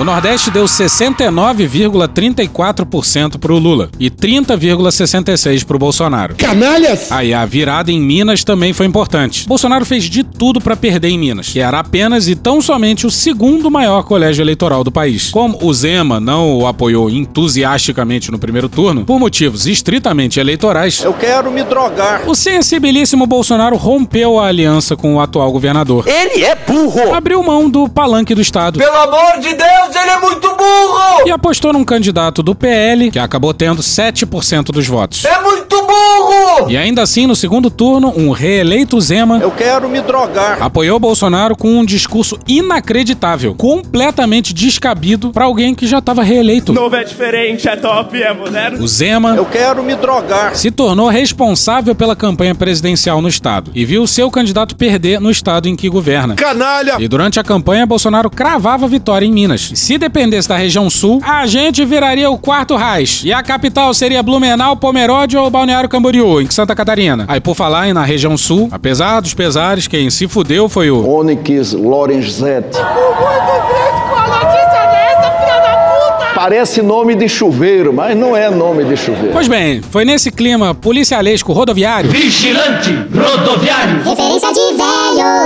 [SPEAKER 2] O Nordeste deu 69,34% pro Lula e 30,66% pro Bolsonaro.
[SPEAKER 13] Canalhas!
[SPEAKER 2] Aí a virada em Minas também foi importante. Bolsonaro fez de tudo para perder em Minas, que era apenas e tão somente o segundo maior colégio eleitoral do país. Como o Zema não o apoiou entusiasticamente no primeiro turno, por motivos estritamente eleitorais,
[SPEAKER 28] Eu quero me drogar.
[SPEAKER 2] o sensibilíssimo Bolsonaro rompeu a aliança com o atual governador.
[SPEAKER 28] Ele é burro!
[SPEAKER 2] Abriu mão do palanque do Estado.
[SPEAKER 28] Pelo amor de Deus, ele é muito burro!
[SPEAKER 2] E apostou num candidato do PL, que acabou tendo 7% dos votos.
[SPEAKER 28] É muito burro!
[SPEAKER 2] E ainda assim, no segundo turno, um reeleito Zema
[SPEAKER 28] Eu quero me drogar.
[SPEAKER 2] apoiou Bolsonaro com um discurso inacreditável, completamente descabido para alguém que já estava reeleito.
[SPEAKER 29] Novo é diferente, é top, é moderno.
[SPEAKER 2] O Zema
[SPEAKER 28] Eu quero me drogar.
[SPEAKER 2] se tornou responsável pela campanha presidencial no estado e viu seu candidato perder no estado em que governa.
[SPEAKER 13] Canalha!
[SPEAKER 2] E durante a campanha, Bolsonaro cravava vitória em Minas. Se dependesse da região sul, a gente viraria o quarto Reich. E a capital seria Blumenau, Pomerode ou Balneário Camboriú, em Santa Catarina. Aí, por falar em na região sul, apesar dos pesares, quem se fudeu foi o...
[SPEAKER 14] Onyx Lorenzetti.
[SPEAKER 12] Com a notícia dessa, filha da puta!
[SPEAKER 14] Parece nome de chuveiro, mas não é nome de chuveiro.
[SPEAKER 2] Pois bem, foi nesse clima policialesco rodoviário
[SPEAKER 25] Vigilante rodoviário.
[SPEAKER 18] Referência de.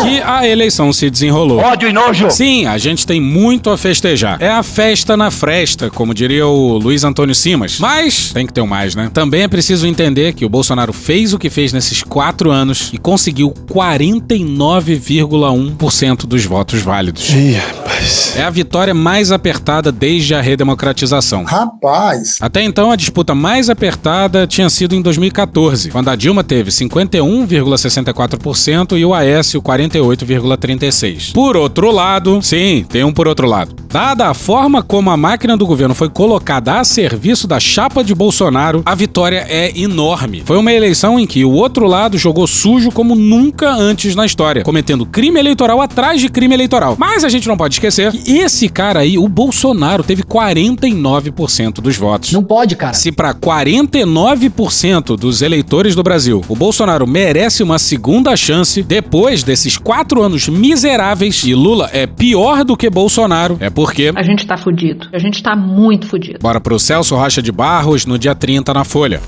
[SPEAKER 2] Que a eleição se desenrolou.
[SPEAKER 25] Ódio e nojo.
[SPEAKER 2] Sim, a gente tem muito a festejar. É a festa na fresta, como diria o Luiz Antônio Simas. Mas tem que ter um mais, né? Também é preciso entender que o Bolsonaro fez o que fez nesses quatro anos e conseguiu 49,1% dos votos válidos.
[SPEAKER 13] Ih, rapaz.
[SPEAKER 2] É a vitória mais apertada desde a redemocratização.
[SPEAKER 30] Rapaz!
[SPEAKER 2] Até então, a disputa mais apertada tinha sido em 2014, quando a Dilma teve 51,64% e o Aécio 48,36%. Por outro lado, sim, tem um por outro lado. Dada a forma como a máquina do governo foi colocada a serviço da chapa de Bolsonaro, a vitória é enorme. Foi uma eleição em que o outro lado jogou sujo como nunca antes na história, cometendo crime eleitoral atrás de crime eleitoral. Mas a gente não pode esquecer que esse cara aí, o Bolsonaro, teve 49% dos votos.
[SPEAKER 24] Não pode, cara.
[SPEAKER 2] Se para 49% dos eleitores do Brasil o Bolsonaro merece uma segunda chance, depois desses quatro anos miseráveis e Lula é pior do que Bolsonaro, é porque.
[SPEAKER 31] A gente tá fudido. A gente tá muito fudido.
[SPEAKER 2] Bora pro Celso Rocha de Barros no dia 30 na Folha.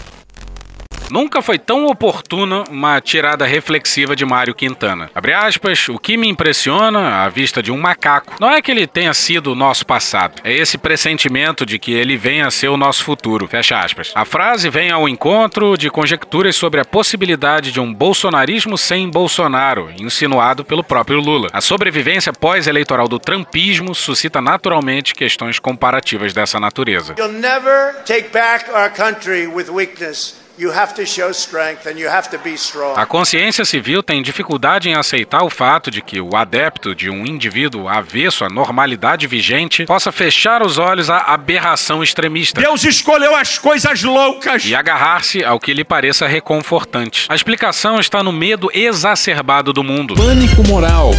[SPEAKER 2] Nunca foi tão oportuna uma tirada reflexiva de Mário Quintana. Abre aspas, o que me impressiona à vista de um macaco não é que ele tenha sido o nosso passado, é esse pressentimento de que ele venha a ser o nosso futuro. Fecha aspas. A frase vem ao encontro de conjecturas sobre a possibilidade de um bolsonarismo sem Bolsonaro, insinuado pelo próprio Lula. A sobrevivência pós-eleitoral do trumpismo suscita naturalmente questões comparativas dessa natureza.
[SPEAKER 32] You'll never take back our country with weakness. You have to show strength and you have to be strong.
[SPEAKER 2] A consciência civil tem dificuldade em aceitar o fato de que o adepto de um indivíduo avesso à normalidade vigente possa fechar os olhos à aberração extremista.
[SPEAKER 33] Deus escolheu as coisas loucas
[SPEAKER 2] e agarrar-se ao que lhe pareça reconfortante. A explicação está no medo exacerbado do mundo.
[SPEAKER 16] Pânico moral.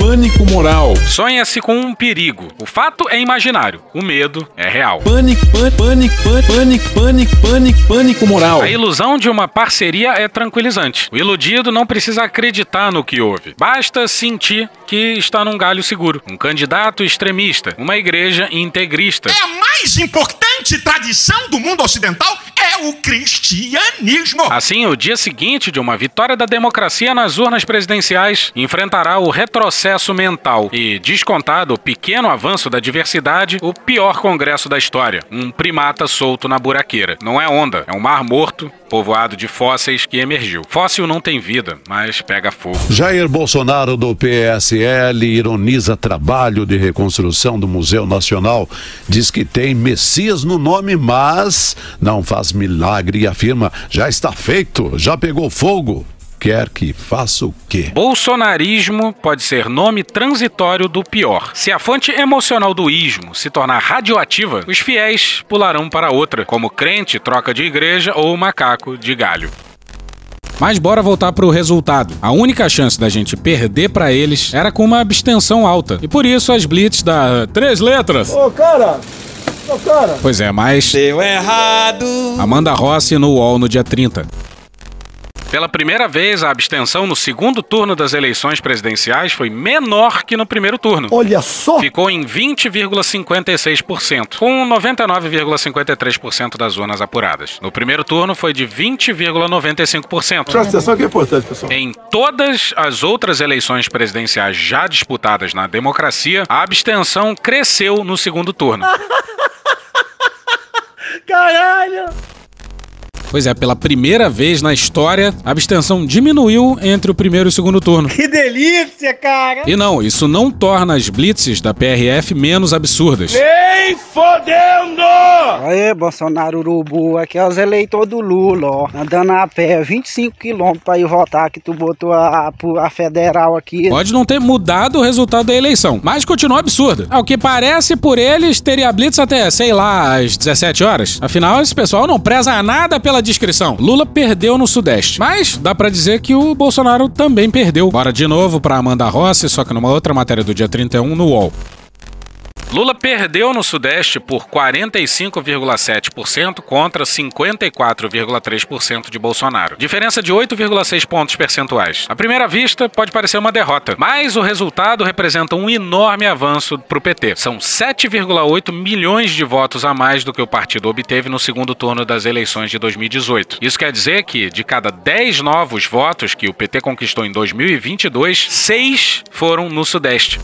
[SPEAKER 16] Pânico moral.
[SPEAKER 2] Sonha-se com um perigo. O fato é imaginário. O medo é real.
[SPEAKER 16] Pânico, pânico, pânico, pânico, pânico, pânico, pânico moral.
[SPEAKER 2] A ilusão de uma parceria é tranquilizante. O iludido não precisa acreditar no que houve. Basta sentir que está num galho seguro. Um candidato extremista, uma igreja integrista.
[SPEAKER 33] É a mais importante tradição do mundo ocidental é o cristianismo.
[SPEAKER 2] Assim, o dia seguinte de uma vitória da democracia nas urnas presidenciais enfrentará o retrocesso mental e, descontado o pequeno avanço da diversidade, o pior congresso da história, um primata solto na buraqueira. Não é onda, é um mar morto, povoado de fósseis que emergiu. Fóssil não tem vida, mas pega fogo.
[SPEAKER 34] Jair Bolsonaro do PSL ironiza trabalho de reconstrução do Museu Nacional, diz que tem Messias no nome, mas não faz milagre e afirma: já está feito, já pegou fogo quer que faça o quê?
[SPEAKER 2] Bolsonarismo pode ser nome transitório do pior. Se a fonte emocional do ismo se tornar radioativa, os fiéis pularão para outra, como crente troca de igreja ou macaco de galho. Mas bora voltar pro resultado. A única chance da gente perder para eles era com uma abstenção alta. E por isso as blitz da três letras.
[SPEAKER 3] Ô, cara!
[SPEAKER 2] Pois é, mas.
[SPEAKER 33] Deu errado!
[SPEAKER 2] Amanda Rossi no UOL no dia 30. Pela primeira vez, a abstenção no segundo turno das eleições presidenciais foi menor que no primeiro turno.
[SPEAKER 3] Olha só!
[SPEAKER 2] Ficou em 20,56%, com 99,53% das urnas apuradas. No primeiro turno foi de 20,95%.
[SPEAKER 3] Presta atenção que é importante, pessoal.
[SPEAKER 2] Em todas as outras eleições presidenciais já disputadas na democracia, a abstenção cresceu no segundo turno.
[SPEAKER 32] Caralho!
[SPEAKER 2] Pois é, pela primeira vez na história, a abstenção diminuiu entre o primeiro e o segundo turno.
[SPEAKER 32] Que delícia, cara!
[SPEAKER 2] E não, isso não torna as blitzes da PRF menos absurdas.
[SPEAKER 33] Nem fodendo!
[SPEAKER 35] Aê, Bolsonaro Urubu, aqui é os eleitores do Lula, ó. Andando a pé, 25 quilômetros pra ir votar, que tu botou a, a, a federal aqui.
[SPEAKER 2] Pode não ter mudado o resultado da eleição, mas continua absurda. Ao que parece, por eles, teria blitz até, sei lá, às 17 horas. Afinal, esse pessoal não preza nada pela descrição. Lula perdeu no Sudeste, mas dá para dizer que o Bolsonaro também perdeu. Bora de novo pra Amanda Rossi, só que numa outra matéria do dia 31 no UOL. Lula perdeu no Sudeste por 45,7% contra 54,3% de Bolsonaro. Diferença de 8,6 pontos percentuais. À primeira vista, pode parecer uma derrota, mas o resultado representa um enorme avanço para o PT. São 7,8 milhões de votos a mais do que o partido obteve no segundo turno das eleições de 2018. Isso quer dizer que, de cada 10 novos votos que o PT conquistou em 2022, 6 foram no Sudeste.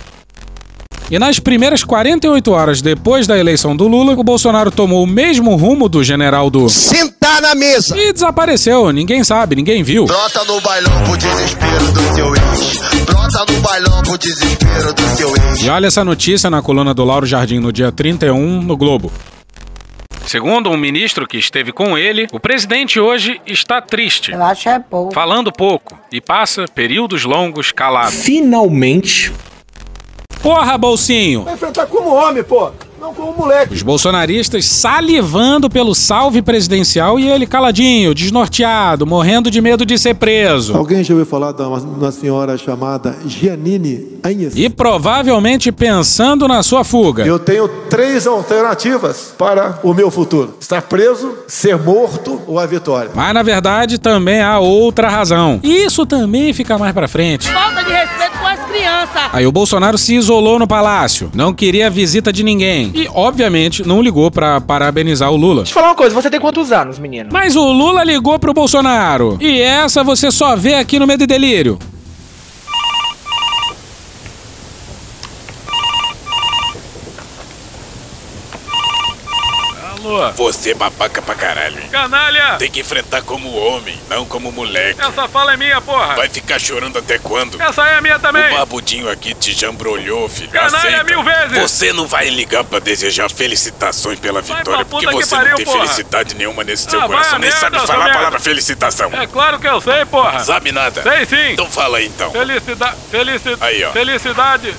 [SPEAKER 2] E nas primeiras 48 horas depois da eleição do Lula, o Bolsonaro tomou o mesmo rumo do general do.
[SPEAKER 3] Sentar na mesa!
[SPEAKER 2] E desapareceu. Ninguém sabe, ninguém viu.
[SPEAKER 7] Brota no bailão pro desespero do seu ex. Brota no bailão pro desespero do seu ex.
[SPEAKER 2] E olha essa notícia na coluna do Lauro Jardim no dia 31 no Globo. Segundo um ministro que esteve com ele, o presidente hoje está triste.
[SPEAKER 14] Eu acho é pouco.
[SPEAKER 2] Falando pouco e passa períodos longos calado.
[SPEAKER 36] Finalmente.
[SPEAKER 2] Porra, bolsinho!
[SPEAKER 13] Vai enfrentar como homem, pô. Não como moleque.
[SPEAKER 2] Os bolsonaristas salivando pelo salve presidencial e ele caladinho, desnorteado, morrendo de medo de ser preso.
[SPEAKER 13] Alguém já ouviu falar de uma, uma senhora chamada Giannini Agnes?
[SPEAKER 2] E provavelmente pensando na sua fuga.
[SPEAKER 13] Eu tenho três alternativas para o meu futuro: estar preso, ser morto ou a vitória.
[SPEAKER 2] Mas na verdade também há outra razão. Isso também fica mais pra frente.
[SPEAKER 31] Falta de respeito com as crianças.
[SPEAKER 2] Aí o Bolsonaro se isolou no palácio, não queria a visita de ninguém e, obviamente, não ligou pra parabenizar o Lula.
[SPEAKER 28] Deixa eu falar uma coisa, você tem quantos anos, menino?
[SPEAKER 2] Mas o Lula ligou pro Bolsonaro. E essa você só vê aqui no Medo e Delírio.
[SPEAKER 10] Você é babaca pra caralho.
[SPEAKER 37] Canalha!
[SPEAKER 10] Tem que enfrentar como homem, não como moleque.
[SPEAKER 37] Essa fala é minha, porra!
[SPEAKER 10] Vai ficar chorando até quando?
[SPEAKER 37] Essa é a minha também!
[SPEAKER 10] O barbudinho aqui te jambrolhou, filho.
[SPEAKER 37] Canalha
[SPEAKER 10] Aceita.
[SPEAKER 37] mil vezes!
[SPEAKER 10] Você não vai ligar pra desejar felicitações pela
[SPEAKER 37] Vai
[SPEAKER 10] vitória, porque você
[SPEAKER 37] pariu,
[SPEAKER 10] não tem
[SPEAKER 37] porra.
[SPEAKER 10] felicidade nenhuma nesse seu
[SPEAKER 37] Ah, vai
[SPEAKER 10] coração, nem
[SPEAKER 37] merda,
[SPEAKER 10] sabe
[SPEAKER 37] seu
[SPEAKER 10] falar a palavra felicitação.
[SPEAKER 37] É claro que eu sei, porra!
[SPEAKER 10] Sabe nada?
[SPEAKER 37] Sei sim!
[SPEAKER 10] Então fala aí, então.
[SPEAKER 37] Felicidade. Felicidade.
[SPEAKER 10] Aí, ó.
[SPEAKER 37] Felicidade.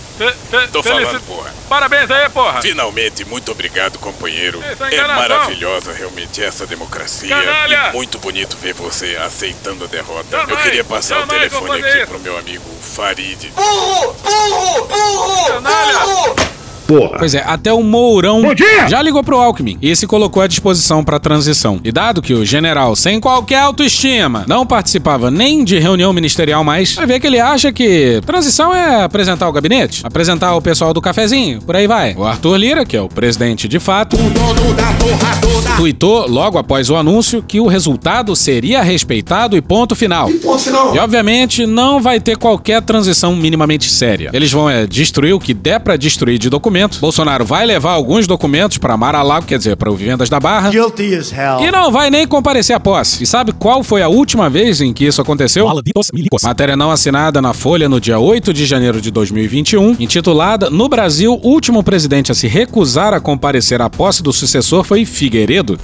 [SPEAKER 10] Tô falando, porra.
[SPEAKER 37] Parabéns aí, porra!
[SPEAKER 10] Finalmente, muito obrigado, companheiro.
[SPEAKER 37] É
[SPEAKER 10] maravilhosa realmente essa democracia.
[SPEAKER 37] Canalha!
[SPEAKER 10] E muito bonito ver você aceitando a derrota.
[SPEAKER 37] Jamais,
[SPEAKER 10] Eu queria passar o telefone aqui
[SPEAKER 37] isso.
[SPEAKER 10] pro meu amigo Farid.
[SPEAKER 7] Burro! Burro! Burro!
[SPEAKER 37] Canalha!
[SPEAKER 2] Porra. Pois é, até o Mourão já ligou pro Alckmin e se colocou à disposição para transição. E dado que o general, sem qualquer autoestima, não participava nem de reunião ministerial mais, vai ver que ele acha que transição é apresentar o gabinete, apresentar o pessoal do cafezinho, por aí vai. O Arthur Lira, que é o presidente de fato, tuitou logo após o anúncio que o resultado seria respeitado e ponto final.
[SPEAKER 3] Ponto final.
[SPEAKER 2] E obviamente não vai ter qualquer transição minimamente séria. Eles vão é, destruir o que der pra destruir de documento. Bolsonaro vai levar alguns documentos pra Mar-a-Lago, quer dizer, para o Vivendas da Barra.
[SPEAKER 7] Guilty as hell.
[SPEAKER 2] E não vai nem comparecer à posse. E sabe qual foi a última vez em que isso aconteceu? Matéria não assinada na Folha no dia 8 de janeiro de 2021, intitulada No Brasil, o último presidente a se recusar a comparecer à posse do sucessor foi Figueiredo.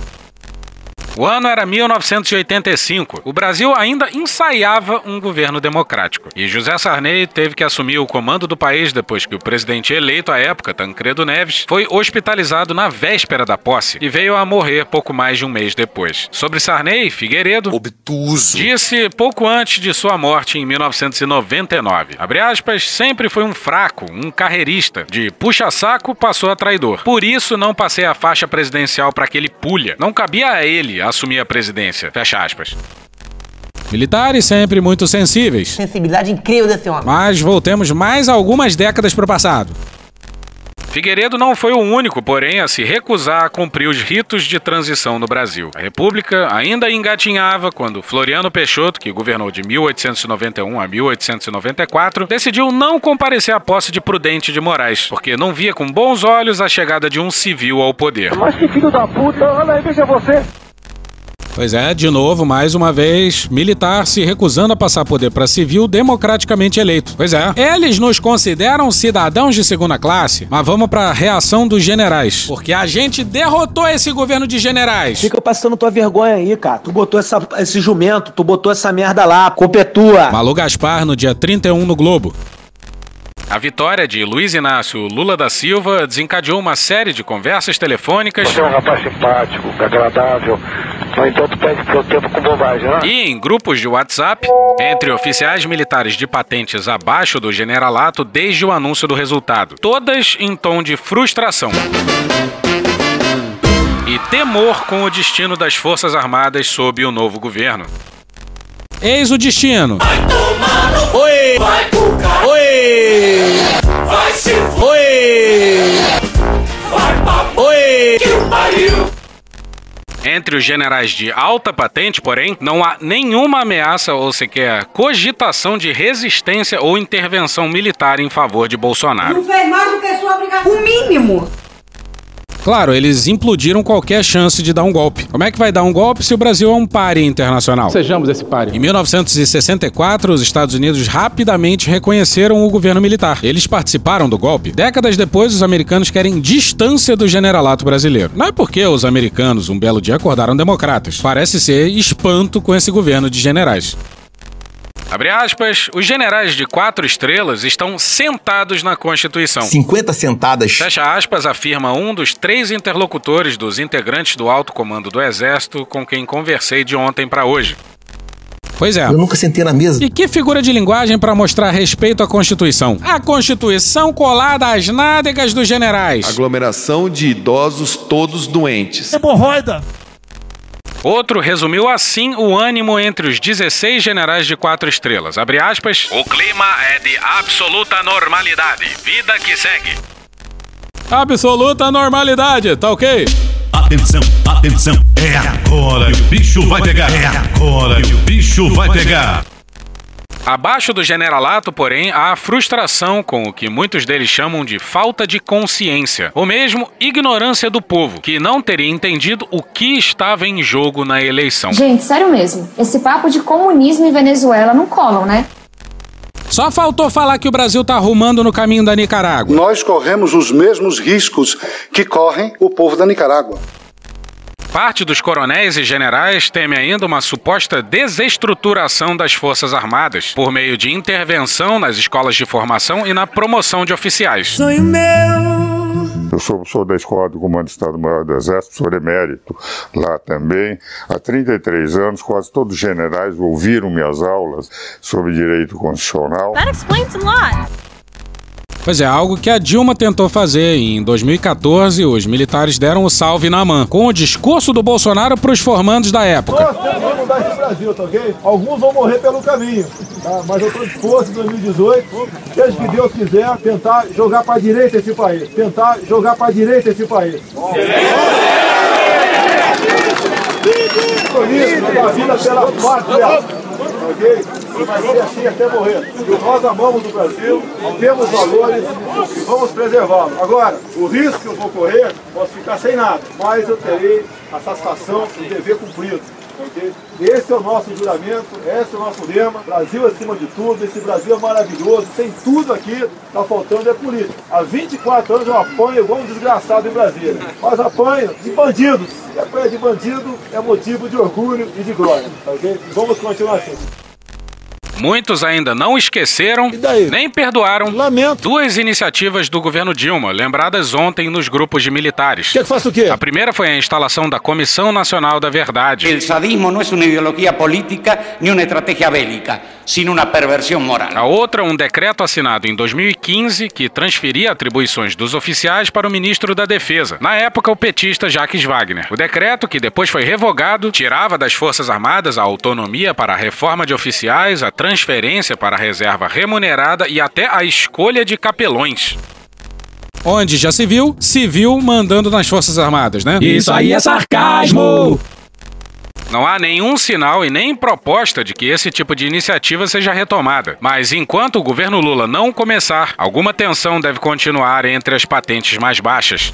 [SPEAKER 2] O ano era 1985. O Brasil ainda ensaiava um governo democrático. E José Sarney teve que assumir o comando do país depois que o presidente eleito à época, Tancredo Neves, foi hospitalizado na véspera da posse e veio a morrer pouco mais de um mês depois. Sobre Sarney, Figueiredo
[SPEAKER 7] Obtuso.
[SPEAKER 2] disse pouco antes de sua morte em 1999. Abre aspas, sempre foi um fraco, um carreirista. De puxa-saco passou a traidor. Por isso não passei a faixa presidencial para aquele pulha. Não cabia a ele assumir a presidência. Fecha aspas. Militares sempre muito sensíveis.
[SPEAKER 14] Sensibilidade incrível desse homem.
[SPEAKER 2] Mas voltemos mais algumas décadas para o passado. Figueiredo não foi o único, porém, a se recusar a cumprir os ritos de transição no Brasil. A República ainda engatinhava quando Floriano Peixoto, que governou de 1891 a 1894, decidiu não comparecer à posse de Prudente de Moraes, porque não via com bons olhos a chegada de um civil ao poder.
[SPEAKER 38] Mas que filho da puta, olha aí, veja você.
[SPEAKER 2] Pois é, de novo, mais uma vez, militar se recusando a passar poder para civil democraticamente eleito. Pois é, eles nos consideram cidadãos de segunda classe, mas vamos para a reação dos generais, porque a gente derrotou esse governo de generais.
[SPEAKER 28] Fica passando tua vergonha aí, cara. Tu botou essa, esse jumento, tu botou essa merda lá, a culpa é tua.
[SPEAKER 2] Malu Gaspar no dia 31 no Globo. A vitória de Luiz Inácio Lula da Silva desencadeou uma série de conversas telefônicas
[SPEAKER 38] Você é um rapaz simpático, agradável. No entanto, perde seu tempo com bobagem, né?
[SPEAKER 2] e em grupos de WhatsApp entre oficiais militares de patentes abaixo do generalato desde o anúncio do resultado, todas em tom de frustração. E temor com o destino das Forças Armadas sob o novo governo. Eis o destino.
[SPEAKER 28] Oi! Vai! Oi! Vai, Silvio! Oi! Vai, papo! Oi! Que pariu!
[SPEAKER 2] Entre os generais de alta patente, porém, não há nenhuma ameaça ou sequer cogitação de resistência ou intervenção militar em favor de Bolsonaro.
[SPEAKER 38] Não fez mais do que sua obrigação. O mínimo.
[SPEAKER 2] Claro, eles implodiram qualquer chance de dar um golpe. Como é que vai dar um golpe se o Brasil é um páreo internacional?
[SPEAKER 24] Sejamos esse páreo.
[SPEAKER 2] Em 1964, os Estados Unidos rapidamente reconheceram o governo militar. Eles participaram do golpe. Décadas depois, os americanos querem distância do generalato brasileiro. Não é porque os americanos, um belo dia, acordaram democratas. Parece ser espanto com esse governo de generais. Abre aspas, os generais de quatro estrelas estão sentados na Constituição.
[SPEAKER 7] 50 sentadas.
[SPEAKER 2] Fecha aspas, afirma um dos três interlocutores dos integrantes do alto comando do Exército com quem conversei de ontem para hoje. Pois é.
[SPEAKER 7] Eu nunca sentei na mesa.
[SPEAKER 2] E que figura de linguagem para mostrar respeito à Constituição? A Constituição colada às nádegas dos generais.
[SPEAKER 13] Aglomeração de idosos todos doentes.
[SPEAKER 3] Hemorroida.
[SPEAKER 2] Outro resumiu assim o ânimo entre os 16 generais de quatro estrelas. Abre aspas. O clima é de absoluta normalidade. Vida que segue. Absoluta normalidade, tá ok?
[SPEAKER 33] Atenção, atenção, é agora que o bicho vai pegar. É agora que o bicho vai pegar.
[SPEAKER 2] Abaixo do generalato, porém, há a frustração com o que muitos deles chamam de falta de consciência, ou mesmo ignorância do povo, que não teria entendido o que estava em jogo na eleição.
[SPEAKER 39] Gente, sério mesmo, esse papo de comunismo e Venezuela não colam, né?
[SPEAKER 2] Só faltou falar que o Brasil tá arrumando no caminho da Nicarágua.
[SPEAKER 40] Nós corremos os mesmos riscos que correm o povo da Nicarágua.
[SPEAKER 2] Parte dos coronéis e generais teme ainda uma suposta desestruturação das Forças Armadas por meio de intervenção nas escolas de formação e na promoção de oficiais.
[SPEAKER 38] Sonho meu.
[SPEAKER 41] Eu sou, sou da Escola do Comando do Estado-Maior do Exército, sou emérito lá também. Há 33 anos, quase todos os generais ouviram minhas aulas sobre direito constitucional.
[SPEAKER 38] That explains a lot.
[SPEAKER 2] Pois é, algo que a Dilma tentou fazer. Em 2014, os militares deram o salve na mão, com o discurso do Bolsonaro para os formandos da época.
[SPEAKER 3] Nós temos que mudar esse Brasil, tá ok? Alguns vão morrer pelo caminho, tá? mas eu estou disposto em 2018, desde que Deus quiser, tentar jogar para a direita esse país. Tentar jogar para a direita esse país. Compromisso da vida pela pátria, ok? E vai ser assim até morrer. E nós amamos o Brasil, temos valores e vamos preservá-lo. Agora, o risco que eu vou correr, posso ficar sem nada, mas eu terei a satisfação do dever cumprido. Ok? Esse é o nosso juramento, esse é o nosso lema. Brasil acima de tudo, esse Brasil é maravilhoso, tem tudo aqui, tá faltando é política. Há 24 anos eu apanho igual um desgraçado em Brasília, mas apanho de bandidos. E apanhar de bandido é motivo de orgulho e de glória. ok? Vamos continuar assim.
[SPEAKER 2] Muitos ainda não esqueceram nem perdoaram duas iniciativas do governo Dilma, lembradas ontem nos grupos de militares.
[SPEAKER 3] Quer que faça o quê?
[SPEAKER 2] A primeira foi a instalação da Comissão Nacional da Verdade.
[SPEAKER 42] El sadismo no es una ideología política ni una estrategia bélica, sino una perversión moral.
[SPEAKER 2] A outra, um decreto assinado em 2015 que transferia atribuições dos oficiais para o ministro da Defesa, na época o petista Jacques Wagner. O decreto, que depois foi revogado, tirava das Forças Armadas a autonomia para a reforma de oficiais, a transferência para a reserva remunerada e até a escolha de capelões. Onde já se viu, civil mandando nas Forças Armadas, né?
[SPEAKER 24] Isso aí é sarcasmo!
[SPEAKER 2] Não há nenhum sinal e nem proposta de que esse tipo de iniciativa seja retomada. Mas enquanto o governo Lula não começar, alguma tensão deve continuar entre as patentes mais baixas.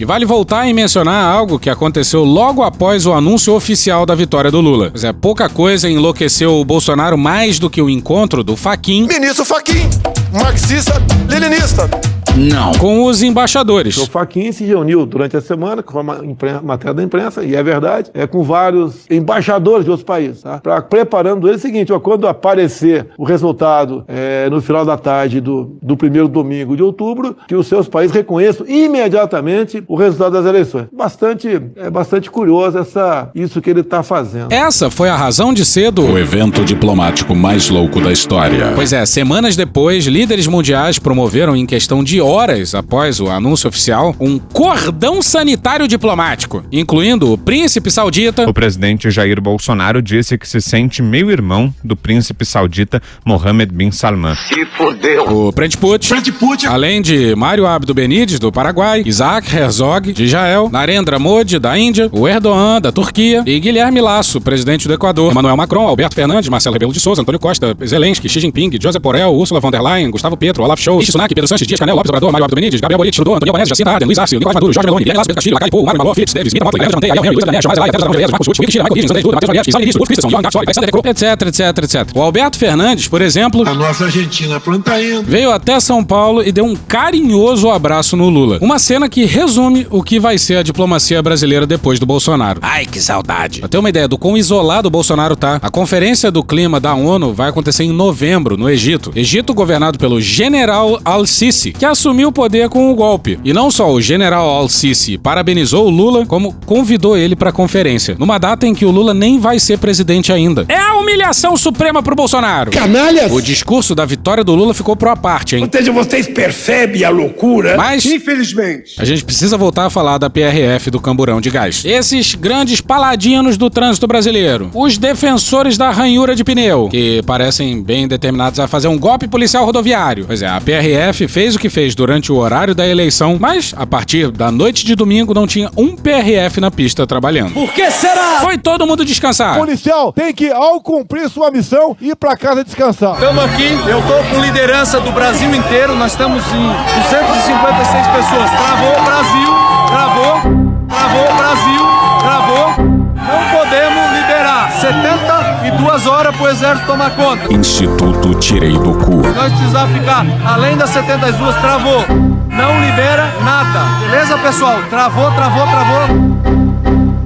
[SPEAKER 2] E vale voltar e mencionar algo que aconteceu logo após o anúncio oficial da vitória do Lula. Pois é, pouca coisa enlouqueceu o Bolsonaro mais do que o encontro do Faquin.
[SPEAKER 40] Ministro Faquim, marxista-leninista.
[SPEAKER 2] Não. Com os embaixadores.
[SPEAKER 3] O Faquin se reuniu durante a semana, com a ma- impren- matéria da imprensa, e é verdade, é com vários embaixadores de outros países, tá? Pra, preparando ele o seguinte, ó, quando aparecer o resultado é, no final da tarde do, do primeiro domingo de outubro, que os seus países reconheçam imediatamente o resultado das eleições. Bastante, é bastante curioso essa, isso que ele está fazendo.
[SPEAKER 2] Essa foi a razão de ser do
[SPEAKER 10] O evento diplomático mais louco da história.
[SPEAKER 2] Pois é, semanas depois, líderes mundiais promoveram em questão de de horas após o anúncio oficial, um cordão sanitário diplomático, incluindo o príncipe saudita.
[SPEAKER 43] O presidente Jair Bolsonaro disse que se sente meio-irmão do príncipe saudita Mohammed bin Salman.
[SPEAKER 30] Se fudeu.
[SPEAKER 2] O Prent Put, além de Mário Abdo Benítez, do Paraguai, Isaac Herzog, de Israel, Narendra Modi, da Índia, o Erdogan, da Turquia, e Guilherme Lasso, presidente do Equador, Emmanuel Macron, Alberto Fernandes, Marcelo Rebelo de Souza, Antônio Costa, Zelensky, Xi Jinping, Josep Borrell, Ursula von der Leyen, Gustavo Petro, Olaf Scholz, Sunak, Pedro Sanches, Dias Canel, Lopes Obrador, Mário Abdo Benítez, Gabriel Boric, Trudeau, Antônio Albanese, Jacinta Ardern, Luiz Arce, Nicolás Maduro, Jorge Meloni, Guilherme Lasso, Pedro Castilho, Pou, Mário Malô, Felipe Esteves, Mita Mota, Guilherme Janteia, Ariel Henry, Luiz Daniel, Chamaz Alaia, Pedro Araújo, Marcos Schultz, Marcos Higgins, Michael Matheus Mariette, Gisele Nisso, Ulf Christensen, Johan Gatsoli, Alexander Decro, etc, etc, etc. O Alberto Fernandes, por exemplo,
[SPEAKER 3] A nossa Argentina planta indo.
[SPEAKER 2] veio até São Paulo e deu um carinhoso abraço no Lula. Uma cena que resume o que vai ser a diplomacia brasileira depois do Bolsonaro. Ai, que saudade. Pra ter uma ideia do quão isolado o Bolsonaro tá, a Conferência do Clima da ONU vai acontecer em novembro, no Egito. Egito governado pelo General Al-Sisi, que assumiu o poder com o golpe. E não só o General Al-Sisi parabenizou o Lula, como convidou ele pra conferência, numa data em que o Lula nem vai ser presidente ainda. É a humilhação suprema pro Bolsonaro.
[SPEAKER 27] Canalhas!
[SPEAKER 2] O discurso da vitória do Lula ficou pro aparte, hein?
[SPEAKER 27] Ou seja, vocês percebem a loucura?
[SPEAKER 2] Mas
[SPEAKER 27] Infelizmente.
[SPEAKER 2] a gente precisa voltar a falar da PRF do Camburão de Gás. Esses grandes paladinos do trânsito brasileiro, os defensores da ranhura de pneu, que parecem bem determinados a fazer um golpe policial rodoviário. Pois é, a PRF fez o que fez durante o horário da eleição, mas a partir da noite de domingo não tinha um PRF na pista trabalhando.
[SPEAKER 27] Por que será?
[SPEAKER 2] Foi todo mundo descansar.
[SPEAKER 13] Policial tem que, ao cumprir sua missão, ir pra casa descansar.
[SPEAKER 44] Estamos aqui, eu tô com liderança do Brasil inteiro, nós estamos em 256 pessoas. Travou Brasil, travou, travou Brasil, 72 horas pro exército tomar conta.
[SPEAKER 16] Instituto Tirei do Cu.
[SPEAKER 44] Nós precisar ficar além das 72, travou. Não libera nada. Beleza, pessoal? Travou, travou, travou.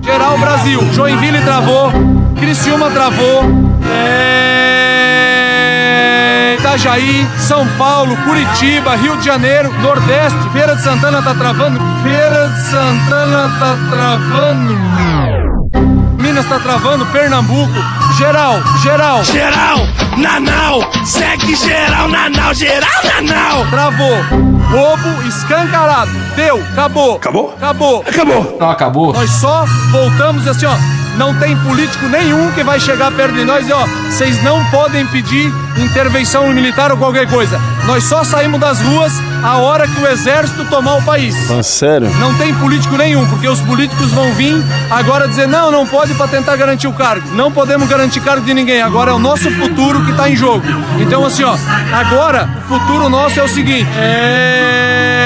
[SPEAKER 44] Geral Brasil. Joinville travou. Criciúma travou. É... Itajaí, São Paulo, Curitiba, Rio de Janeiro, Nordeste, Feira de Santana tá travando. Feira de Santana tá travando. Minas tá travando, Pernambuco, geral, geral.
[SPEAKER 27] Geral, Nanau, segue geral, Nanau, geral, Nanau.
[SPEAKER 44] Travou. Roubo escancarado. Deu, acabou.
[SPEAKER 27] Acabou?
[SPEAKER 44] Acabou.
[SPEAKER 27] Acabou.
[SPEAKER 44] Não acabou. Nós só voltamos assim, ó. Não tem político nenhum que vai chegar perto de nós e, ó, vocês não podem pedir intervenção militar ou qualquer coisa. Nós só saímos das ruas a hora que o exército tomar o país.
[SPEAKER 40] Ah, sério?
[SPEAKER 44] Não tem político nenhum, porque os políticos vão vir agora dizer não, não pode para tentar garantir o cargo. Não podemos garantir cargo de ninguém. Agora é o nosso futuro que está em jogo. Então assim, ó, agora o futuro nosso é o seguinte: é...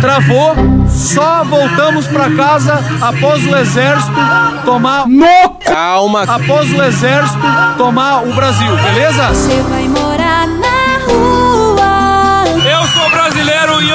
[SPEAKER 44] travou, só voltamos para casa após o exército tomar
[SPEAKER 40] no calma.
[SPEAKER 44] Após o exército tomar o Brasil, beleza?
[SPEAKER 45] Você vai morar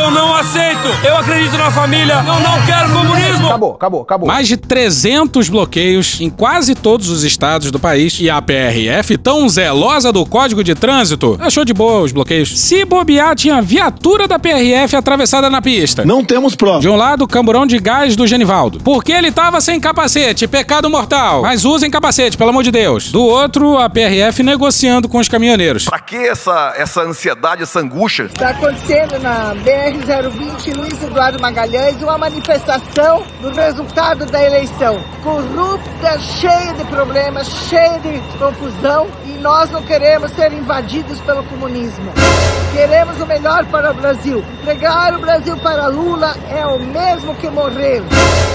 [SPEAKER 29] eu não aceito. Eu acredito na família. Eu não quero comunismo.
[SPEAKER 40] Acabou, acabou, acabou.
[SPEAKER 2] Mais de 300 bloqueios em quase todos os estados do país e a PRF, tão zelosa do Código de Trânsito, achou de boa os bloqueios. Se bobear, tinha viatura da PRF atravessada na pista.
[SPEAKER 3] Não temos prova.
[SPEAKER 2] De um lado, o camburão de gás do Genivaldo. Porque ele tava sem capacete, pecado mortal. Mas usem capacete, pelo amor de Deus. Do outro, a PRF negociando com os caminhoneiros.
[SPEAKER 46] Pra que essa, essa ansiedade, essa angústia?
[SPEAKER 38] Está acontecendo na BR-020 Luiz Eduardo Magalhães uma manifestação do resultado da eleição. Corrupta, cheia de problemas, cheia de confusão e nós não queremos ser invadidos pelo comunismo. Queremos o melhor para o Brasil. Entregar o Brasil para Lula é o mesmo que morrer.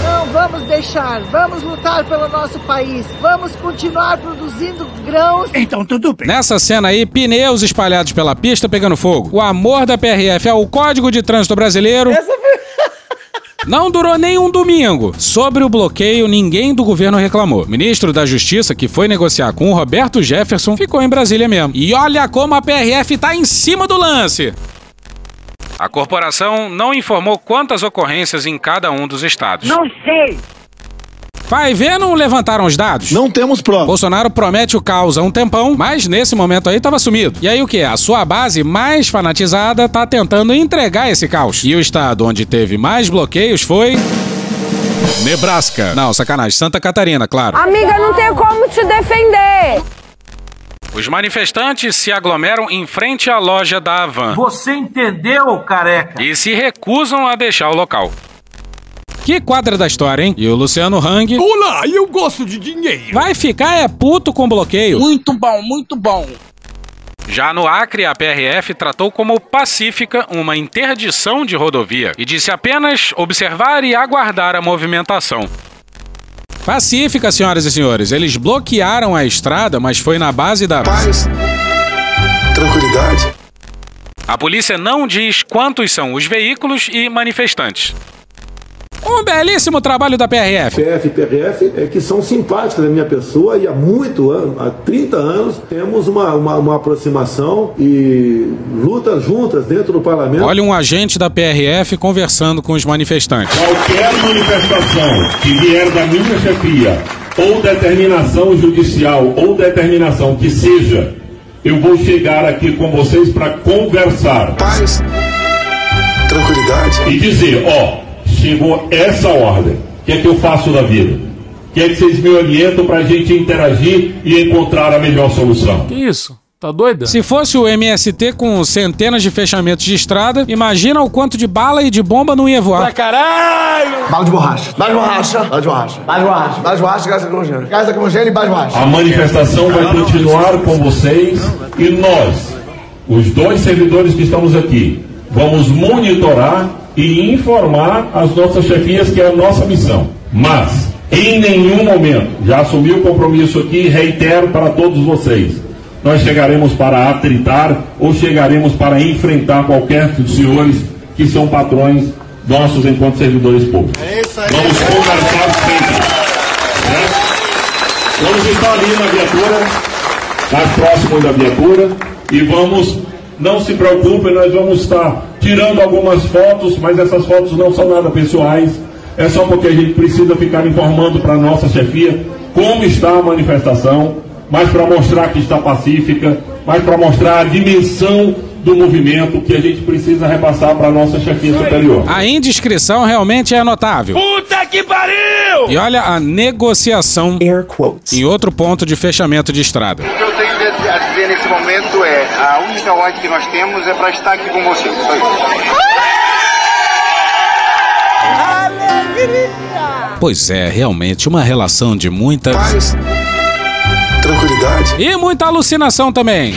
[SPEAKER 38] Não vamos deixar. Vamos lutar pelo nosso país. Vamos continuar produzindo grãos.
[SPEAKER 27] Então tudo bem.
[SPEAKER 2] Nessa cena aí, pneus espalhados pela pista pegando fogo. O amor da PRF ao Código de Trânsito Brasileiro. Não durou nem um domingo. Sobre o bloqueio, ninguém do governo reclamou. O ministro da Justiça, que foi negociar com o Roberto Jefferson, ficou em Brasília mesmo. E olha como a PRF tá em cima do lance. A corporação não informou quantas ocorrências em cada um dos estados.
[SPEAKER 38] Não sei.
[SPEAKER 2] Vai ver, não levantaram os dados?
[SPEAKER 3] Não temos prova.
[SPEAKER 2] Bolsonaro promete o caos há um tempão, mas nesse momento aí tava sumido. E aí o que? A sua base mais fanatizada tá tentando entregar esse caos. E o estado onde teve mais bloqueios foi. Nebraska. Não, sacanagem. Santa Catarina, claro.
[SPEAKER 12] Amiga, não tem como te defender.
[SPEAKER 2] Os manifestantes se aglomeram em frente à loja da Havan.
[SPEAKER 47] Você entendeu, careca?
[SPEAKER 2] E se recusam a deixar o local. Que quadra da história, hein? E o Luciano Hang.
[SPEAKER 29] Olá, eu gosto de dinheiro.
[SPEAKER 2] Vai ficar é puto com bloqueio.
[SPEAKER 29] Muito bom, muito bom.
[SPEAKER 2] Já no Acre, a PRF tratou como pacífica uma interdição de rodovia e disse apenas observar e aguardar a movimentação. Pacífica, senhoras e senhores. Eles bloquearam a estrada, mas foi na base da.
[SPEAKER 48] Paz. Tranquilidade.
[SPEAKER 2] A polícia não diz quantos são os veículos e manifestantes. Um belíssimo trabalho da PRF.
[SPEAKER 3] PF e PRF é que são simpáticos da minha pessoa e há muito ano, há 30 anos, temos uma, uma, uma aproximação e lutas juntas dentro do parlamento.
[SPEAKER 2] Olha um agente da PRF conversando com os manifestantes.
[SPEAKER 49] Qualquer manifestação que vier da minha chefia, ou determinação judicial, ou determinação que seja, eu vou chegar aqui com vocês para conversar.
[SPEAKER 48] Paz. Tranquilidade.
[SPEAKER 49] E dizer, ó, chegou essa ordem. O que é que eu faço da vida? O que é que vocês me orientam para a gente interagir e encontrar a melhor solução?
[SPEAKER 2] Que isso? Tá doida? Se fosse o MST com centenas de fechamentos de estrada, imagina o quanto de bala e de bomba não ia voar.
[SPEAKER 29] Pra caralho!
[SPEAKER 50] Bala de borracha. Bala de borracha. Bala de borracha. Bala de borracha. Bala de borracha, gás lacrimogêneo. Gás lacrimogêneo e bala de borracha.
[SPEAKER 49] A manifestação vai continuar com vocês e nós, os dois servidores que estamos aqui, vamos monitorar e informar as nossas chefias que é a nossa missão. Mas, em nenhum momento, já assumi o compromisso aqui e reitero para todos vocês, nós chegaremos para atritar ou chegaremos para enfrentar qualquer dos senhores que são patrões nossos enquanto servidores públicos. Vamos conversar sempre. né? Vamos estar ali na viatura, mais próximo da viatura, e vamos, não se preocupem, nós vamos estar tirando algumas fotos, mas essas fotos não são nada pessoais, é só porque a gente precisa ficar informando para a nossa chefia como está a manifestação, mas para mostrar que está pacífica, mas para mostrar a dimensão do movimento que a gente precisa repassar para a nossa chefia superior.
[SPEAKER 2] A indiscrição realmente é notável.
[SPEAKER 29] Puta que pariu!
[SPEAKER 2] E olha a negociação em outro ponto de fechamento de estrada.
[SPEAKER 40] O que eu tenho a dizer nesse momento é: a única ordem que nós temos é para estar aqui com vocês. Só isso.
[SPEAKER 2] Pois é, realmente uma relação de muita.
[SPEAKER 48] Paz. Tranquilidade.
[SPEAKER 2] E muita alucinação também.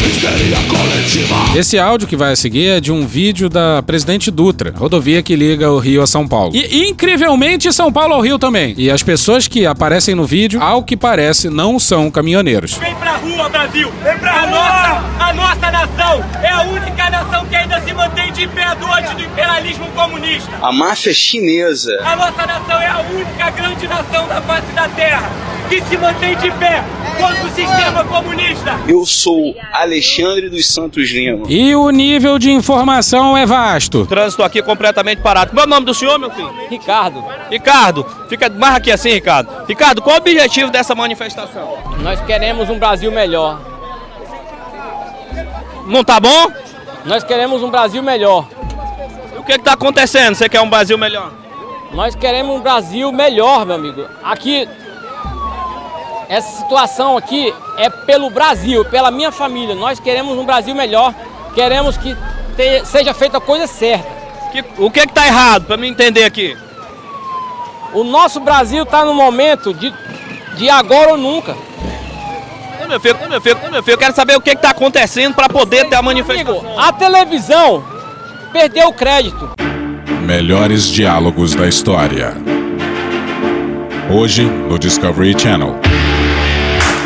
[SPEAKER 2] Esse áudio que vai a seguir é de um vídeo da Presidente Dutra, rodovia que liga o Rio a São Paulo. E incrivelmente São Paulo ao Rio também. E as pessoas que aparecem no vídeo, ao que parece, não são caminhoneiros.
[SPEAKER 29] Vem pra rua, Brasil! Vem pra a Nossa, a nossa nação é a única nação que ainda se mantém de pé diante do imperialismo comunista.
[SPEAKER 51] A máfia chinesa.
[SPEAKER 29] A nossa nação é a única grande nação da face da Terra que se mantém de pé contra o sistema comunista.
[SPEAKER 51] Eu sou Alexandre dos Santos Lima.
[SPEAKER 2] E o nível de informação é vasto.
[SPEAKER 52] Trânsito aqui completamente parado. Qual é o nome do senhor, meu filho? Ricardo. Ricardo, fica mais aqui assim, Ricardo. Ricardo, qual o objetivo dessa manifestação?
[SPEAKER 42] Nós queremos um Brasil melhor.
[SPEAKER 52] Não tá bom?
[SPEAKER 42] Nós queremos um Brasil melhor.
[SPEAKER 52] E o que está acontecendo? Você quer um Brasil melhor?
[SPEAKER 42] Nós queremos um Brasil melhor, meu amigo. Aqui, essa situação aqui é pelo Brasil, pela minha família. Nós queremos um Brasil melhor. Queremos que te- seja feita a coisa certa.
[SPEAKER 52] Que- o que está errado, para me entender aqui?
[SPEAKER 42] O nosso Brasil está no momento de, de agora ou nunca.
[SPEAKER 52] Meu filho, meu filho, meu filho, eu quero saber o que está acontecendo para poder ter a manifestação.
[SPEAKER 42] A televisão perdeu o crédito.
[SPEAKER 16] Melhores diálogos da história. Hoje no Discovery Channel.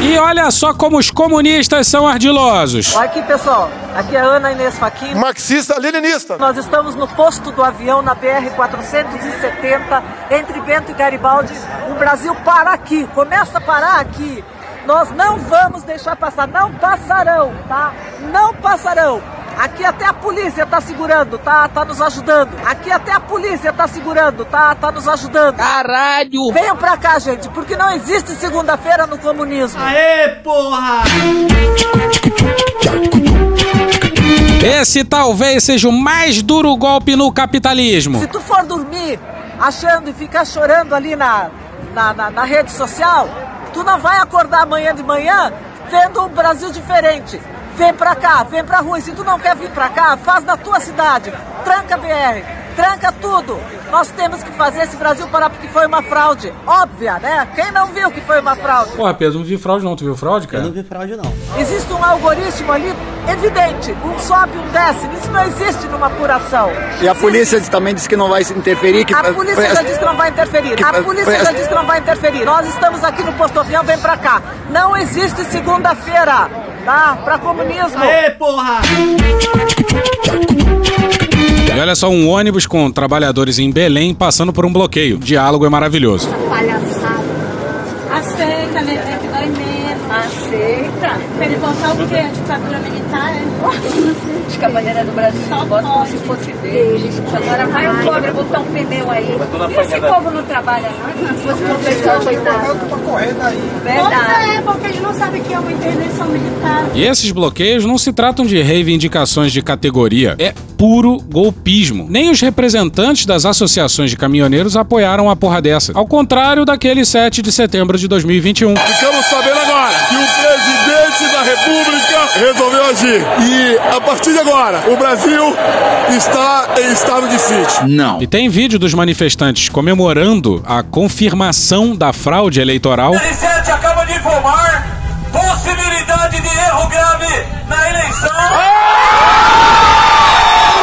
[SPEAKER 2] E olha só como os comunistas são ardilosos.
[SPEAKER 38] Aqui, pessoal. Aqui é Ana Inês Faquin.
[SPEAKER 13] Marxista leninista.
[SPEAKER 38] Nós estamos no posto do avião na BR-470, entre Bento e Garibaldi. O Brasil para aqui, começa a parar aqui. Nós não vamos deixar passar, não passarão, tá? Não passarão. Aqui até a polícia tá segurando, tá? Tá nos ajudando. Aqui até a polícia tá segurando, tá? Tá nos ajudando.
[SPEAKER 42] Caralho!
[SPEAKER 38] Venham pra cá, gente, porque não existe segunda-feira no comunismo.
[SPEAKER 29] Aê, porra!
[SPEAKER 2] Esse talvez seja o mais duro golpe no capitalismo.
[SPEAKER 38] Se tu for dormir achando e ficar chorando ali na, na, na, na rede social, tu não vai acordar amanhã de manhã vendo um Brasil diferente. Vem pra cá, vem pra rua. E se tu não quer vir pra cá, faz na tua cidade. Tranca a BR, tranca tudo. Nós temos que fazer esse Brasil parar porque foi uma fraude. Óbvia, né? Quem não viu que foi uma fraude?
[SPEAKER 2] Porra, Pedro, não vi fraude não. Tu viu fraude, cara?
[SPEAKER 53] Eu não vi fraude, não.
[SPEAKER 38] Existe um algoritmo ali evidente. Um sobe, um desce. Isso não existe numa apuração.
[SPEAKER 54] E a polícia também disse que não vai interferir. Que
[SPEAKER 38] A polícia já disse que não vai interferir.
[SPEAKER 54] que
[SPEAKER 38] A polícia
[SPEAKER 54] foi
[SPEAKER 38] já disse que não vai interferir. Nós estamos aqui no Posto Avião, vem pra cá. Não existe segunda-feira, tá? Pra comunismo.
[SPEAKER 53] Ê, porra!
[SPEAKER 2] E olha só, um ônibus com trabalhadores em Belém passando por um bloqueio. O diálogo é maravilhoso.
[SPEAKER 55] Palhaçada. Aceita, né? É que dói mesmo. Pra ele voltar o quê? A ditadura militar, é?
[SPEAKER 38] Que a bandeira do Brasil
[SPEAKER 55] Só
[SPEAKER 38] bota como se fosse deles. Agora vai o pobre botar um pneu aí. E esse povo não trabalha, não? Se fosse o pessoal, coitado.
[SPEAKER 55] Pois é, porque eles não sabem que é uma intervenção militar.
[SPEAKER 2] E esses bloqueios não se tratam de reivindicações de categoria, é puro golpismo. Nem os representantes das associações de caminhoneiros apoiaram a porra dessa. Ao contrário daquele 7 de setembro de 2021.
[SPEAKER 13] Ficamos sabendo agora que o presidente da República resolveu agir. E a partir de agora, o Brasil está em estado de sítio.
[SPEAKER 2] Não. E tem vídeo dos manifestantes comemorando a confirmação da fraude eleitoral.
[SPEAKER 29] R7 acaba de informar possibilidade de erro grave na eleição.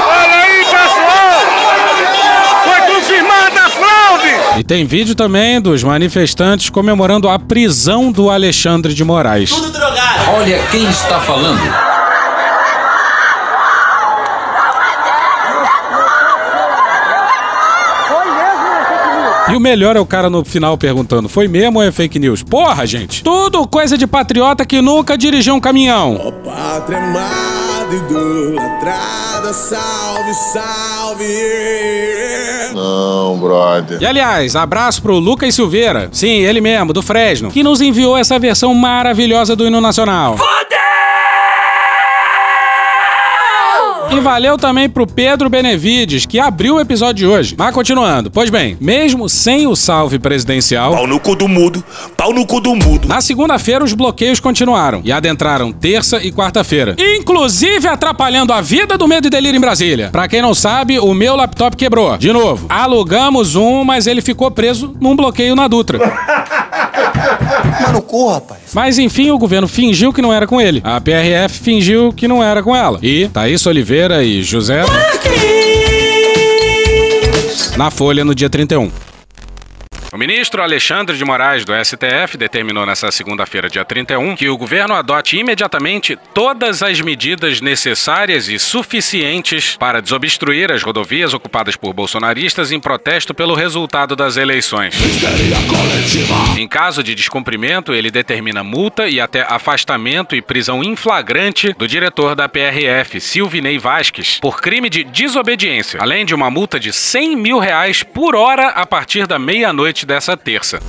[SPEAKER 29] Olha aí, pessoal! Foi confirmada a fraude!
[SPEAKER 2] E tem vídeo também dos manifestantes comemorando a prisão do Alexandre de Moraes.
[SPEAKER 56] Olha quem está falando.
[SPEAKER 2] E o melhor é o cara no final perguntando: foi mesmo ou é fake news? Porra, gente! Tudo coisa de patriota que nunca dirigiu um caminhão.
[SPEAKER 27] Pátria amada, idolatrada, salve, salve.
[SPEAKER 48] Não, brother.
[SPEAKER 2] E aliás, abraço pro Lucas Silveira, sim, ele mesmo, do Fresno, que nos enviou essa versão maravilhosa do hino nacional. E valeu também pro Pedro Benevides, que abriu o episódio de hoje. Mas continuando, pois bem, mesmo sem o salve presidencial. Pau
[SPEAKER 27] no cu do mudo, pau no cu do mudo.
[SPEAKER 2] Na segunda-feira, os bloqueios continuaram e adentraram terça e quarta-feira. Inclusive atrapalhando a vida do medo e delírio em Brasília. Pra quem não sabe, o meu laptop quebrou. De novo, alugamos um, mas ele ficou preso num bloqueio na Dutra.
[SPEAKER 53] Mano, cu, rapaz.
[SPEAKER 2] Mas enfim, o governo fingiu que não era com ele. A PRF fingiu que não era com ela. E Thaís Oliveira e José. Na Folha no dia 31. O ministro Alexandre de Moraes, do STF, determinou nesta segunda-feira, dia 31, que o governo adote imediatamente todas as medidas necessárias e suficientes para desobstruir as rodovias ocupadas por bolsonaristas em protesto pelo resultado das eleições. Em caso de descumprimento, ele determina multa e até afastamento e prisão em flagrante do diretor da PRF, Silvinei Vasques, por crime de desobediência, além de uma multa de 100 mil reais por hora a partir da meia-noite dessa terça.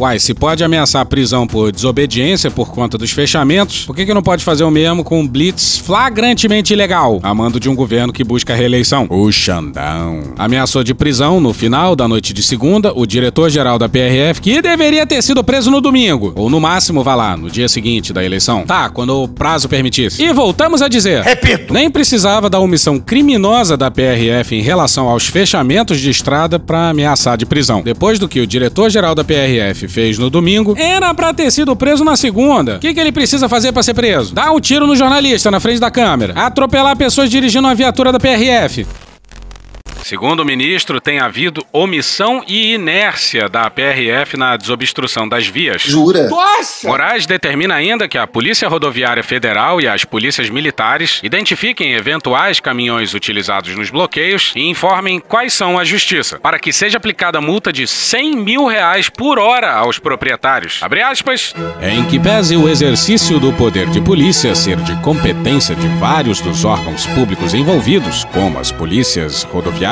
[SPEAKER 2] Uai, se pode ameaçar prisão por desobediência por conta dos fechamentos, por que, que não pode fazer o mesmo com um blitz flagrantemente ilegal, a mando de um governo que busca a reeleição? O Xandão. Ameaçou de prisão no final da noite de segunda o diretor-geral da PRF, que deveria ter sido preso no domingo, ou no máximo, vá lá, no dia seguinte da eleição. Tá, quando o prazo permitisse. E voltamos a dizer. Repito. Nem precisava da omissão criminosa da PRF em relação aos fechamentos de estrada para ameaçar de prisão. Depois do que o diretor-geral da PRF fez no domingo, era pra ter sido preso na segunda. O que, que ele precisa fazer pra ser preso? Dar um tiro no jornalista na frente da câmera. Atropelar pessoas dirigindo uma viatura da PRF. Segundo o ministro, tem havido omissão e inércia da PRF na desobstrução das vias.
[SPEAKER 48] Jura?
[SPEAKER 53] Nossa!
[SPEAKER 2] Moraes determina ainda que a Polícia Rodoviária Federal e as polícias militares identifiquem eventuais caminhões utilizados nos bloqueios e informem quais são à justiça, para que seja aplicada multa de 100 mil reais por hora aos proprietários. Abre aspas. Em que pese o exercício do poder de polícia ser de competência de vários dos órgãos públicos envolvidos, como as polícias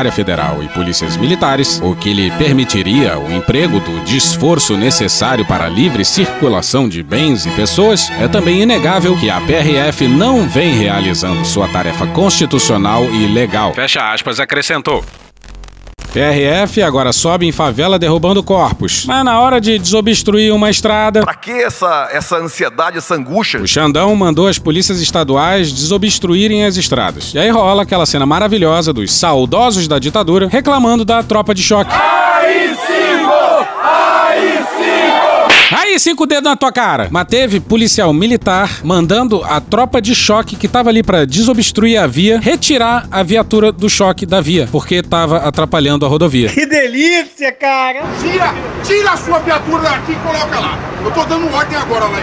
[SPEAKER 2] rodoviária federal e polícias militares, o que lhe permitiria o emprego do desforço necessário para a livre circulação de bens e pessoas, é também inegável que a PRF não vem realizando sua tarefa constitucional e legal. Fecha aspas, acrescentou. PRF agora sobe em favela derrubando corpos. Mas na hora de desobstruir uma estrada.
[SPEAKER 57] Pra que essa, essa ansiedade, essa angústia?
[SPEAKER 2] O Xandão mandou as polícias estaduais desobstruírem as estradas. E aí rola aquela cena maravilhosa dos saudosos da ditadura reclamando da tropa de choque.
[SPEAKER 27] AI-5! AI-5!
[SPEAKER 2] Aí, cinco dedos na tua cara. Mas teve policial militar mandando a tropa de choque que tava ali pra desobstruir a via retirar a viatura do choque da via, porque tava atrapalhando a rodovia.
[SPEAKER 27] Que delícia, cara! Tira, tira a sua viatura daqui e coloca lá. Eu tô dando ordem agora lá.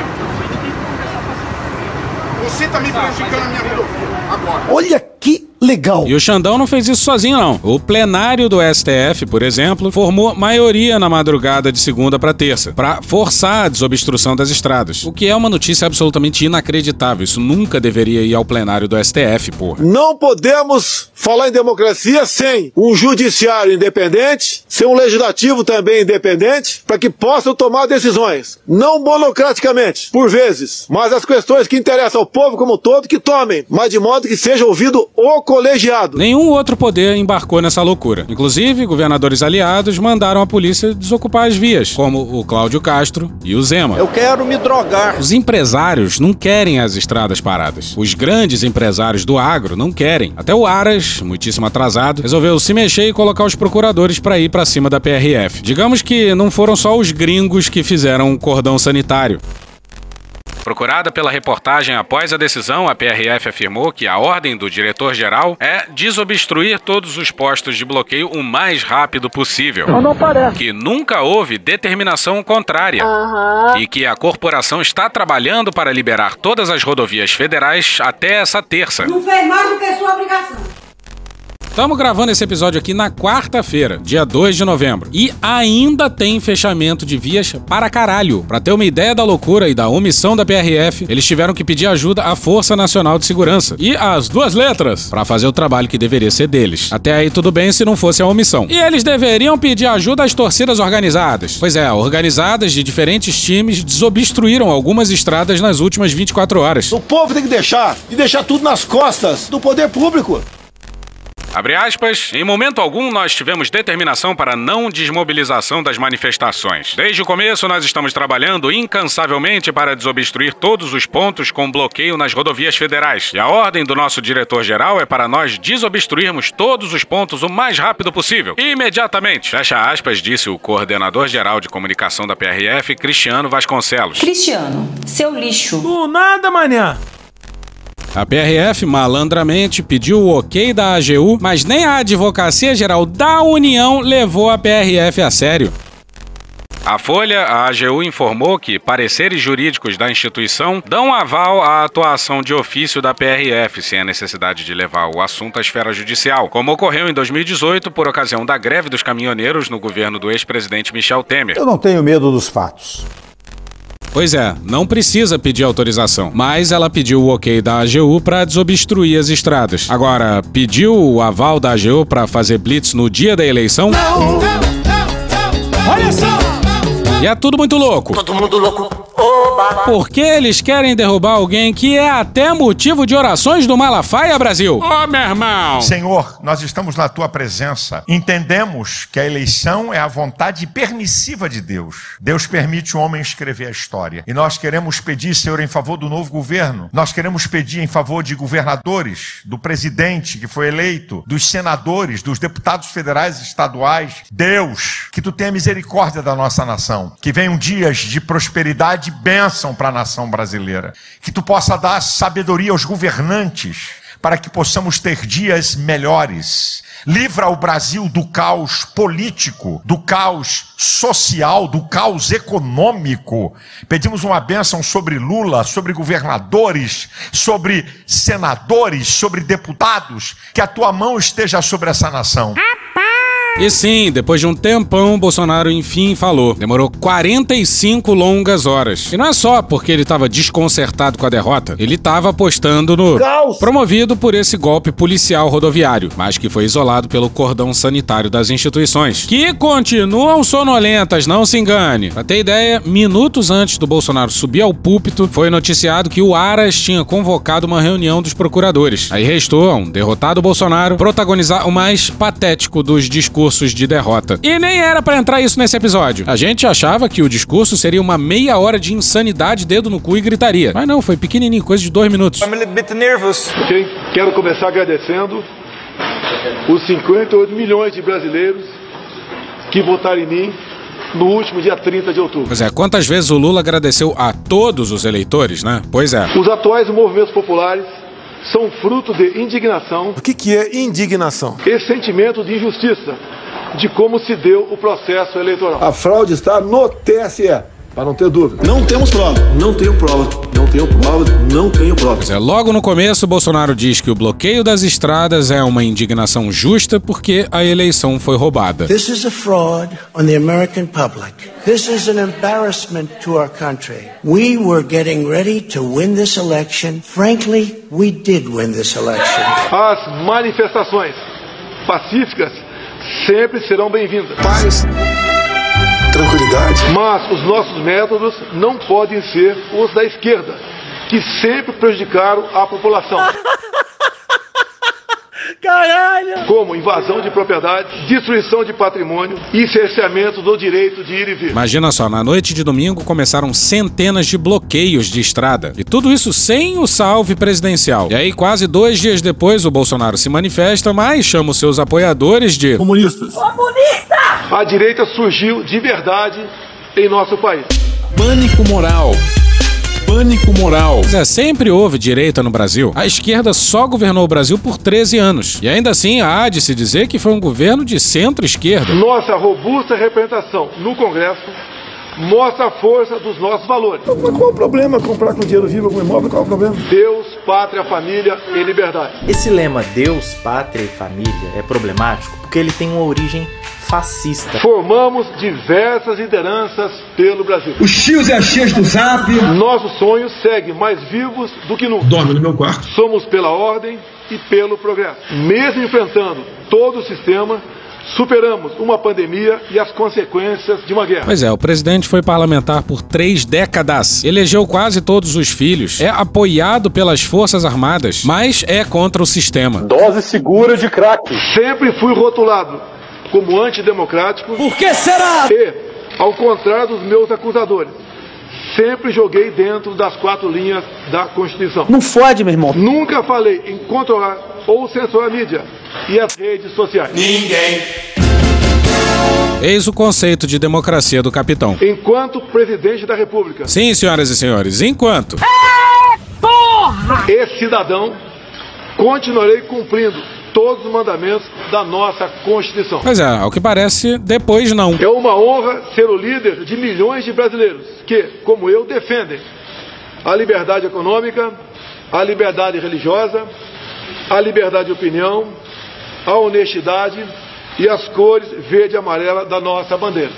[SPEAKER 27] Você tá me prejudicando a minha rodovia. Agora.
[SPEAKER 53] Olha que legal.
[SPEAKER 2] E o Xandão não fez isso sozinho, não. O plenário do STF, por exemplo, formou maioria na madrugada de segunda para terça, para forçar a desobstrução das estradas. O que é uma notícia absolutamente inacreditável. Isso nunca deveria ir ao plenário do STF, porra.
[SPEAKER 3] Não podemos falar em democracia sem um judiciário independente, sem um legislativo também independente, para que possam tomar decisões. Não monocraticamente, por vezes, mas as questões que interessam ao povo como um todo que tomem, mas de modo que seja ouvido o colegiado.
[SPEAKER 2] Nenhum outro poder embarcou nessa loucura. Inclusive, governadores aliados mandaram a polícia desocupar as vias, como o Cláudio Castro e o Zema.
[SPEAKER 53] Eu quero me drogar.
[SPEAKER 2] Os empresários não querem as estradas paradas. Os grandes empresários do agro não querem. Até o Aras, muitíssimo atrasado, resolveu se mexer e colocar os procuradores para ir para cima da PRF. Digamos que não foram só os gringos que fizeram um cordão sanitário. Procurada pela reportagem após a decisão, a PRF afirmou que a ordem do diretor-geral é desobstruir todos os postos de bloqueio o mais rápido possível.
[SPEAKER 47] Mas não parece.
[SPEAKER 2] Que nunca houve determinação contrária.
[SPEAKER 47] Aham.
[SPEAKER 2] E que a corporação está trabalhando para liberar todas as rodovias federais até essa terça.
[SPEAKER 55] Não fez mais do que sua obrigação.
[SPEAKER 2] Estamos gravando esse episódio aqui na quarta-feira, dia 2 de novembro. E ainda tem fechamento de vias para caralho. Pra ter uma ideia da loucura e da omissão da PRF, eles tiveram que pedir ajuda à Força Nacional de Segurança. E as duas letras, para fazer o trabalho que deveria ser deles. Até aí tudo bem se não fosse a omissão. E eles deveriam pedir ajuda às torcidas organizadas. Pois é, organizadas de diferentes times desobstruíram algumas estradas nas últimas 24 horas.
[SPEAKER 3] O povo tem que deixar e deixar tudo nas costas do poder público.
[SPEAKER 2] Abre aspas, em momento algum nós tivemos determinação para não desmobilização das manifestações. Desde o começo nós estamos trabalhando incansavelmente para desobstruir todos os pontos com bloqueio nas rodovias federais. E a ordem do nosso diretor-geral é para nós desobstruirmos todos os pontos o mais rápido possível. Imediatamente. Fecha aspas, disse o coordenador-geral de comunicação da PRF, Cristiano Vasconcelos.
[SPEAKER 58] Cristiano, seu lixo.
[SPEAKER 47] Do nada, manhã.
[SPEAKER 2] A PRF malandramente pediu o ok da AGU, mas nem a Advocacia Geral da União levou a PRF a sério. A Folha, a AGU informou que pareceres jurídicos da instituição dão aval à atuação de ofício da PRF, sem a necessidade de levar o assunto à esfera judicial, como ocorreu em 2018 por ocasião da greve dos caminhoneiros no governo do ex-presidente Michel Temer.
[SPEAKER 59] Eu não tenho medo dos fatos.
[SPEAKER 2] Pois é, não precisa pedir autorização, mas ela pediu o ok da AGU para desobstruir as estradas. Agora, pediu o aval da AGU para fazer blitz no dia da eleição?
[SPEAKER 27] Não, não, não, Olha só!
[SPEAKER 2] E é tudo muito louco.
[SPEAKER 53] Todo mundo louco.
[SPEAKER 2] Porque eles querem derrubar alguém que é até motivo de orações do Malafaia, Brasil. Ô, oh, meu irmão!
[SPEAKER 60] Senhor, nós estamos na tua presença. Entendemos que a eleição é a vontade permissiva de Deus. Deus permite o homem escrever a história. E nós queremos pedir, Senhor, em favor do novo governo. Nós queremos pedir em favor de governadores, do presidente que foi eleito, dos senadores, dos deputados federais e estaduais. Deus, que tu tenha misericórdia da nossa nação. Que venham dias de prosperidade e bênção para a nação brasileira. Que tu possa dar sabedoria aos governantes para que possamos ter dias melhores. Livra o Brasil do caos político, do caos social, do caos econômico. Pedimos uma bênção sobre Lula, sobre governadores, sobre senadores, sobre deputados. Que a tua mão esteja sobre essa nação.
[SPEAKER 2] E sim, depois de um tempão, Bolsonaro enfim falou. Demorou 45 longas horas. E não é só porque ele estava desconcertado com a derrota, ele estava apostando no
[SPEAKER 3] Caos.
[SPEAKER 2] promovido por esse golpe policial rodoviário, mas que foi isolado pelo cordão sanitário das instituições, que continuam sonolentas, não se engane. Pra ter ideia, minutos antes do Bolsonaro subir ao púlpito, foi noticiado que o Aras tinha convocado uma reunião dos procuradores. Aí restou a um derrotado Bolsonaro protagonizar o mais patético dos discursos discursos de derrota. E nem era para entrar isso nesse episódio. A gente achava que o discurso seria uma meia hora de insanidade, dedo no cu e gritaria. Mas não, foi pequenininho, coisa de dois minutos.
[SPEAKER 13] I'm a little bit nervous. Ok? Quero começar agradecendo os 58 milhões de brasileiros que votaram em mim no último dia 30 de outubro.
[SPEAKER 2] Pois é, quantas vezes o Lula agradeceu a todos os eleitores, né? Pois é.
[SPEAKER 13] Os atuais movimentos populares são fruto de indignação.
[SPEAKER 48] O que, que é indignação?
[SPEAKER 13] E sentimento de injustiça de como se deu o processo eleitoral.
[SPEAKER 3] A fraude está no TSE. Para não ter dúvida.
[SPEAKER 48] Não temos prova. Não tenho prova. Não tenho prova. Não tenho prova.
[SPEAKER 2] Pois é, logo no começo, Bolsonaro diz que o bloqueio das estradas é uma indignação justa porque a eleição foi roubada.
[SPEAKER 61] This is a fraud on the American public. This is an embarrassment to our country. We were getting ready to win this election. Frankly, we did win this election.
[SPEAKER 13] As manifestações pacíficas sempre serão bem-vindas.
[SPEAKER 48] Paz. Tranquilidade.
[SPEAKER 13] Mas os nossos métodos não podem ser os da esquerda, que sempre prejudicaram a população.
[SPEAKER 61] Caralho!
[SPEAKER 13] Como invasão de propriedade, destruição de patrimônio e cerceamento do direito de ir e vir.
[SPEAKER 2] Imagina só, na noite de domingo começaram centenas de bloqueios de estrada. E tudo isso sem o salve presidencial. E aí, quase dois dias depois, o Bolsonaro se manifesta, mas chama os seus apoiadores de
[SPEAKER 3] comunistas.
[SPEAKER 55] Comunista!
[SPEAKER 13] A direita surgiu de verdade em nosso país.
[SPEAKER 16] Pânico moral. Pânico moral.
[SPEAKER 2] É, sempre houve direita no Brasil. A esquerda só governou o Brasil por 13 anos. E ainda assim, há de se dizer que foi um governo de centro-esquerda.
[SPEAKER 13] Nossa robusta representação no Congresso mostra a força dos nossos valores.
[SPEAKER 3] Mas qual o problema comprar com dinheiro vivo algum imóvel? Qual o problema?
[SPEAKER 13] Deus, pátria, família e liberdade.
[SPEAKER 62] Esse lema Deus, pátria e família é problemático porque ele tem uma origem fascista.
[SPEAKER 13] Formamos diversas lideranças pelo Brasil.
[SPEAKER 3] Os tios e as tias do Zap.
[SPEAKER 13] Nossos sonhos seguem mais vivos do que nunca.
[SPEAKER 3] Dorme no meu quarto.
[SPEAKER 13] Somos pela ordem e pelo progresso. Mesmo enfrentando todo o sistema, superamos uma pandemia e as consequências de uma guerra.
[SPEAKER 2] Pois é, o presidente foi parlamentar por três décadas, elegeu quase todos os filhos, é apoiado pelas Forças Armadas, mas é contra o sistema.
[SPEAKER 3] Dose segura de crack.
[SPEAKER 13] Sempre fui rotulado como antidemocrático.
[SPEAKER 61] Por que será?
[SPEAKER 13] E, ao contrário dos meus acusadores, sempre joguei dentro das quatro linhas da Constituição.
[SPEAKER 47] Não fode, meu irmão.
[SPEAKER 13] Nunca falei em controlar ou censurar a mídia e as redes sociais.
[SPEAKER 48] Ninguém.
[SPEAKER 2] Eis o conceito de democracia do capitão.
[SPEAKER 13] Enquanto presidente da República.
[SPEAKER 2] Sim, senhoras e senhores, enquanto.
[SPEAKER 55] É, porra!
[SPEAKER 13] Esse cidadão continuarei cumprindo todos os mandamentos da nossa Constituição.
[SPEAKER 2] Pois é, ao que parece, depois não.
[SPEAKER 13] É uma honra ser o líder de milhões de brasileiros que, como eu, defendem a liberdade econômica, a liberdade religiosa, a liberdade de opinião, a honestidade e as cores verde e amarela da nossa bandeira.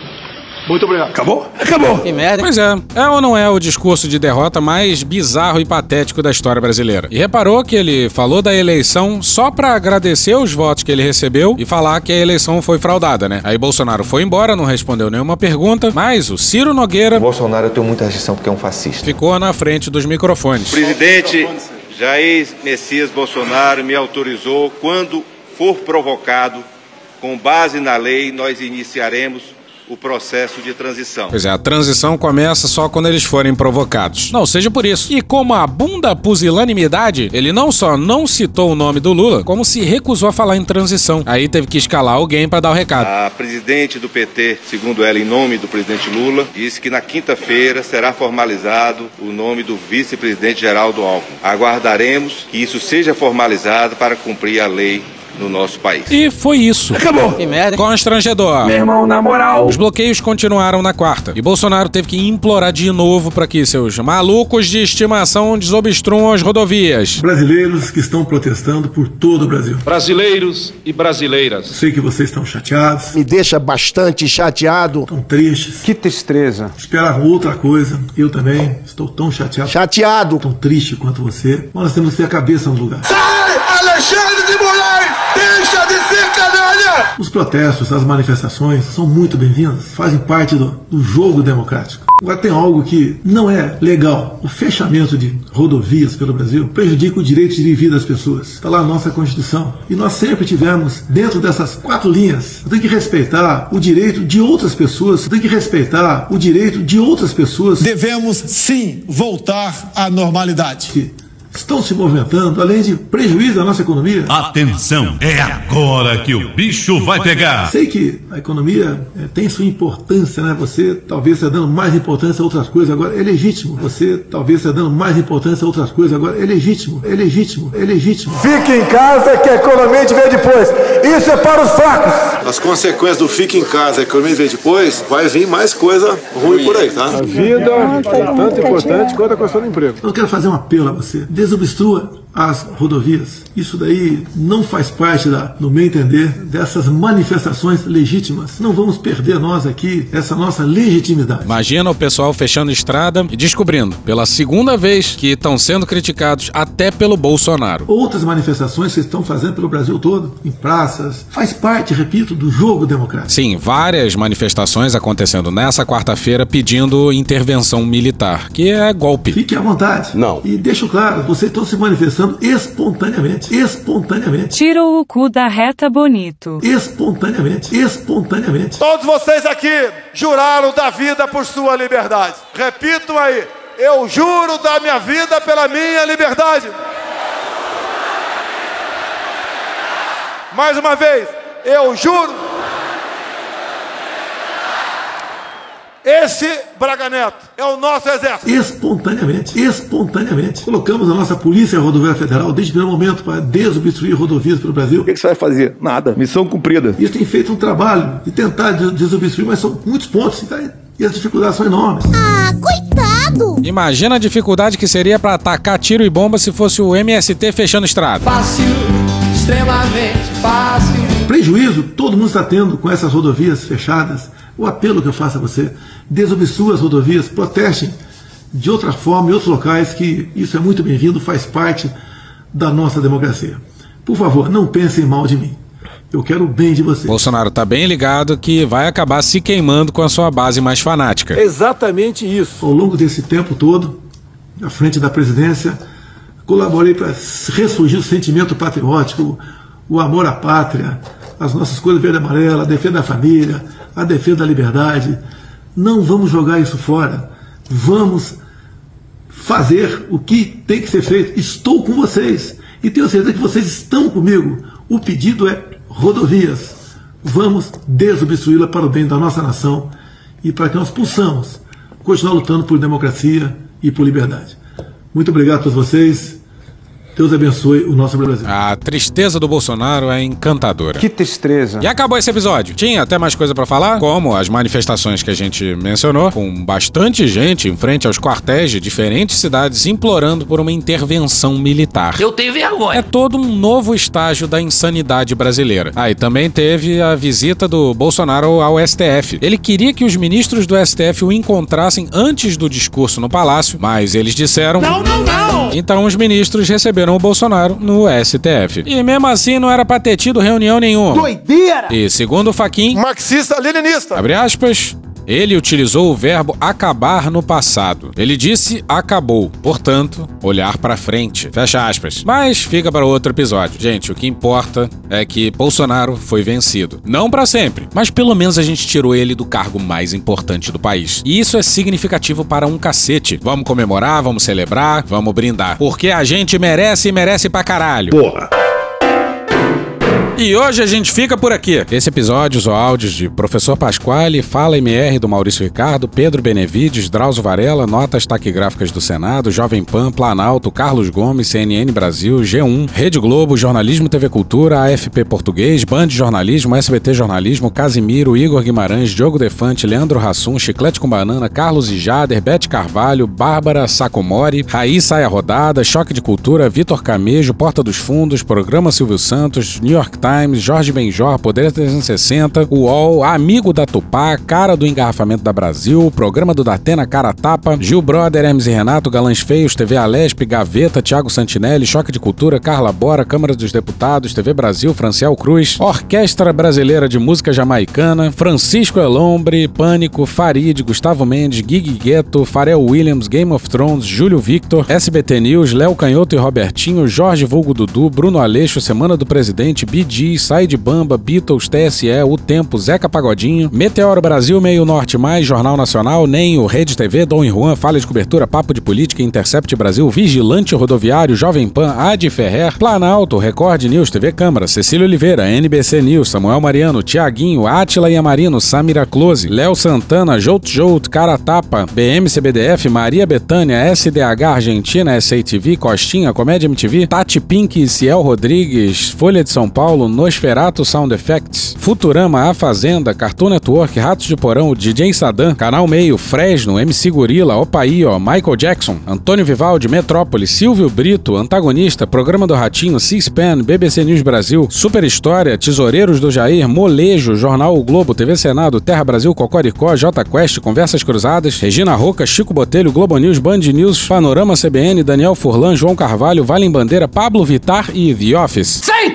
[SPEAKER 13] Muito obrigado.
[SPEAKER 48] Acabou?
[SPEAKER 47] Acabou.
[SPEAKER 42] Que merda.
[SPEAKER 2] Pois é, é ou não é o discurso de derrota mais bizarro e patético da história brasileira? E reparou que ele falou da eleição só pra agradecer os votos que ele recebeu e falar que a eleição foi fraudada, né? Aí Bolsonaro foi embora, não respondeu nenhuma pergunta, mas o Ciro Nogueira.
[SPEAKER 63] O Bolsonaro eu tenho muita rejeição porque é um fascista.
[SPEAKER 2] Ficou na frente dos microfones.
[SPEAKER 64] Presidente Jair Messias Bolsonaro me autorizou, quando for provocado, com base na lei, nós iniciaremos o processo de transição.
[SPEAKER 2] Pois é, a transição começa só quando eles forem provocados. Não seja por isso. E como a bunda pusilanimidade, ele não só não citou o nome do Lula, como se recusou a falar em transição. Aí teve que escalar alguém para dar o recado.
[SPEAKER 64] A presidente do PT, segundo ela, em nome do presidente Lula, disse que na quinta-feira será formalizado o nome do vice-presidente Geraldo Alckmin. Aguardaremos que isso seja formalizado para cumprir a lei no nosso país.
[SPEAKER 2] E foi isso.
[SPEAKER 47] Acabou.
[SPEAKER 42] Que merda.
[SPEAKER 2] Constrangedor.
[SPEAKER 47] Meu irmão, na moral.
[SPEAKER 2] Os bloqueios continuaram na quarta. E Bolsonaro teve que implorar de novo para que seus malucos de estimação desobstruam as rodovias.
[SPEAKER 3] Brasileiros que estão protestando por todo o Brasil.
[SPEAKER 65] Brasileiros e brasileiras.
[SPEAKER 3] Sei que vocês estão chateados.
[SPEAKER 53] Me deixa bastante chateado.
[SPEAKER 3] Estão tristes.
[SPEAKER 47] Que tristeza.
[SPEAKER 3] Esperavam outra coisa. Eu também estou tão chateado.
[SPEAKER 53] Chateado.
[SPEAKER 3] Tão triste quanto você. Mas nós temos que ter a cabeça no lugar.
[SPEAKER 27] Sai, Alexandre de Moraes! Deixa de ser canalha! cara!
[SPEAKER 3] Os protestos, as manifestações são muito bem-vindas, fazem parte do, do jogo democrático. Agora tem algo que não é legal. O fechamento de rodovias pelo Brasil prejudica o direito de vida das pessoas. Está lá a nossa Constituição. E nós sempre tivemos, dentro dessas quatro linhas, tem que respeitar o direito de outras pessoas, tem que respeitar o direito de outras pessoas.
[SPEAKER 66] Devemos sim voltar à normalidade.
[SPEAKER 3] Que estão se movimentando, além de prejuízo à nossa economia.
[SPEAKER 67] Atenção, é agora que o bicho vai pegar.
[SPEAKER 3] Sei que a economia é, tem sua importância, né? Você talvez está dando mais importância a outras coisas, agora é legítimo. Você talvez está dando mais importância a outras coisas, agora é legítimo, é legítimo, é legítimo.
[SPEAKER 27] Fique em casa que a economia te vê depois. Isso é para os fracos.
[SPEAKER 48] As consequências do fique em casa, a economia vê depois, vai vir mais coisa ruim por aí, tá?
[SPEAKER 13] A vida é tanto importante quanto a questão do emprego.
[SPEAKER 3] Eu quero fazer um apelo a você desobstrua as rodovias. Isso daí não faz parte, da, no meu entender, dessas manifestações legítimas. Não vamos perder nós aqui essa nossa legitimidade.
[SPEAKER 2] Imagina o pessoal fechando estrada e descobrindo, pela segunda vez, que estão sendo criticados até pelo Bolsonaro.
[SPEAKER 3] Outras manifestações que estão fazendo pelo Brasil todo, em praças, faz parte, repito, do jogo democrático.
[SPEAKER 2] Sim, várias manifestações acontecendo nessa quarta-feira pedindo intervenção militar, que é golpe.
[SPEAKER 3] Fique à vontade.
[SPEAKER 48] Não.
[SPEAKER 3] E deixo claro, vocês estão se manifestando espontaneamente. Espontaneamente.
[SPEAKER 68] Tira o cu da reta bonito.
[SPEAKER 3] Espontaneamente. Espontaneamente.
[SPEAKER 27] Todos vocês aqui juraram da vida por sua liberdade. Repitam aí. Eu juro da minha vida pela minha liberdade. Mais uma vez. Eu juro. Esse Braga Neto é o nosso exército.
[SPEAKER 3] Espontaneamente, espontaneamente. Colocamos a nossa Polícia Rodoviária Federal desde o primeiro momento para desobstruir rodovias pelo Brasil.
[SPEAKER 48] O que, que você vai fazer? Nada. Missão cumprida.
[SPEAKER 3] Isso tem feito um trabalho de tentar desobstruir, mas são muitos pontos. E as dificuldades são enormes.
[SPEAKER 55] Ah, coitado!
[SPEAKER 2] Imagina a dificuldade que seria para atacar tiro e bomba se fosse o MST fechando estrada.
[SPEAKER 69] Fácil, extremamente fácil.
[SPEAKER 3] Prejuízo todo mundo está tendo com essas rodovias fechadas. O apelo que eu faço a você, desobstrua as rodovias, protestem de outra forma em outros locais, que isso é muito bem-vindo, faz parte da nossa democracia. Por favor, não pensem mal de mim. Eu quero o bem de vocês.
[SPEAKER 2] Bolsonaro tá bem ligado que vai acabar se queimando com a sua base mais fanática.
[SPEAKER 3] Exatamente isso. Ao longo desse tempo todo, à frente da presidência, colaborei para ressurgir o sentimento patriótico, o amor à pátria, as nossas cores verde e amarela, a defesa da família, a defesa da liberdade. Não vamos jogar isso fora. Vamos fazer o que tem que ser feito. Estou com vocês e tenho certeza que vocês estão comigo. O pedido é rodovias. Vamos desobstruí-la para o bem da nossa nação e para que nós possamos continuar lutando por democracia e por liberdade. Muito obrigado a todos vocês. Deus abençoe o nosso Brasil.
[SPEAKER 2] A tristeza do Bolsonaro é encantadora.
[SPEAKER 59] Que tristeza.
[SPEAKER 2] E acabou esse episódio. Tinha até mais coisa para falar, como as manifestações que a gente mencionou, com bastante gente em frente aos quartéis de diferentes cidades implorando por uma intervenção militar.
[SPEAKER 56] Eu tenho vergonha.
[SPEAKER 2] É todo um novo estágio da insanidade brasileira. Aí ah, também teve a visita do Bolsonaro ao STF. Ele queria que os ministros do STF o encontrassem antes do discurso no palácio, mas eles disseram:
[SPEAKER 27] Não, não, não!
[SPEAKER 2] Então os ministros receberam o Bolsonaro no STF. E mesmo assim não era pra ter tido reunião nenhuma.
[SPEAKER 27] Doideira!
[SPEAKER 2] E segundo o Faquin,
[SPEAKER 27] marxista-leninista,
[SPEAKER 2] abre aspas, ele utilizou o verbo acabar no passado. Ele disse acabou, portanto, olhar para frente. Fecha aspas. Mas fica para outro episódio. Gente, o que importa é que Bolsonaro foi vencido. Não para sempre, mas pelo menos a gente tirou ele do cargo mais importante do país. E isso é significativo para um cacete. Vamos comemorar, vamos celebrar, vamos brindar. Porque a gente merece e merece pra caralho.
[SPEAKER 48] Porra.
[SPEAKER 2] E hoje a gente fica por aqui. Esse episódio usou áudios de Professor Pasquale, Fala MR do Maurício Ricardo, Pedro Benevides, Drauzio Varela, Notas Taquigráficas do Senado, Jovem Pan, Planalto, Carlos Gomes, CNN Brasil, G1, Rede Globo, Jornalismo TV Cultura, AFP Português, Band Jornalismo, SBT Jornalismo, Casimiro, Igor Guimarães, Diogo Defante, Leandro Rassum, Chiclete com Banana, Carlos e Jader, Bete Carvalho, Bárbara Sacomori, Raiz Saia Rodada, Choque de Cultura, Vitor Camejo, Porta dos Fundos, Programa Silvio Santos, New York Times, Jorge Benjor, Poder 360, UOL, Amigo da Tupá, Cara do Engarrafamento da Brasil, Programa do Datena, Cara Tapa, Gil Brother, Hermes e Renato, Galãs Feios, TV Alesp, Gaveta, Thiago Santinelli, Choque de Cultura, Carla Bora, Câmara dos Deputados, TV Brasil, Franciel Cruz, Orquestra Brasileira de Música Jamaicana, Francisco Elombre, Pânico, Farid, Gustavo Mendes, Gig Gueto, Pharrell Williams, Game of Thrones, Júlio Victor, SBT News, Léo Canhoto e Robertinho, Jorge Vulgo Dudu, Bruno Aleixo, Semana do Presidente, BG, Sai de Bamba, Beatles, TSE, O Tempo, Zeca Pagodinho, Meteoro Brasil, Meio Norte Mais, Jornal Nacional, NEM, Rede TV, Dom Juan, Falha de Cobertura, Papo de Política, Intercept Brasil, Vigilante Rodoviário, Jovem Pan, Ad Ferrer, Planalto, Record News, TV Câmara, Cecília Oliveira, NBC News, Samuel Mariano, Tiaguinho, Átila Yamarino, Samira Close, Léo Santana, Jout Jout, Cara Tapa, BM CBDF, Maria Betânia, SDH Argentina, SATV, Costinha, Comédia MTV, Tati Pink, Ciel Rodrigues, Folha de São Paulo, Nosferato Sound Effects, Futurama, A Fazenda, Cartoon Network, Ratos de Porão, DJ Sadam, Canal Meio, Fresno, MC Gorila, Opaío, Michael Jackson, Antônio Vivaldi, Metrópole, Silvio Brito, Antagonista, Programa do Ratinho, C-SPAN, BBC News Brasil, Super História, Tesoureiros do Jair, Molejo, Jornal O Globo, TV Senado, Terra Brasil, Cocoricó, J Quest, Conversas Cruzadas, Regina Roca, Chico Botelho, Globo News, Band News, Panorama CBN, Daniel Furlan, João Carvalho, Vale em Bandeira, Pablo Vitar e The Office.
[SPEAKER 70] Thank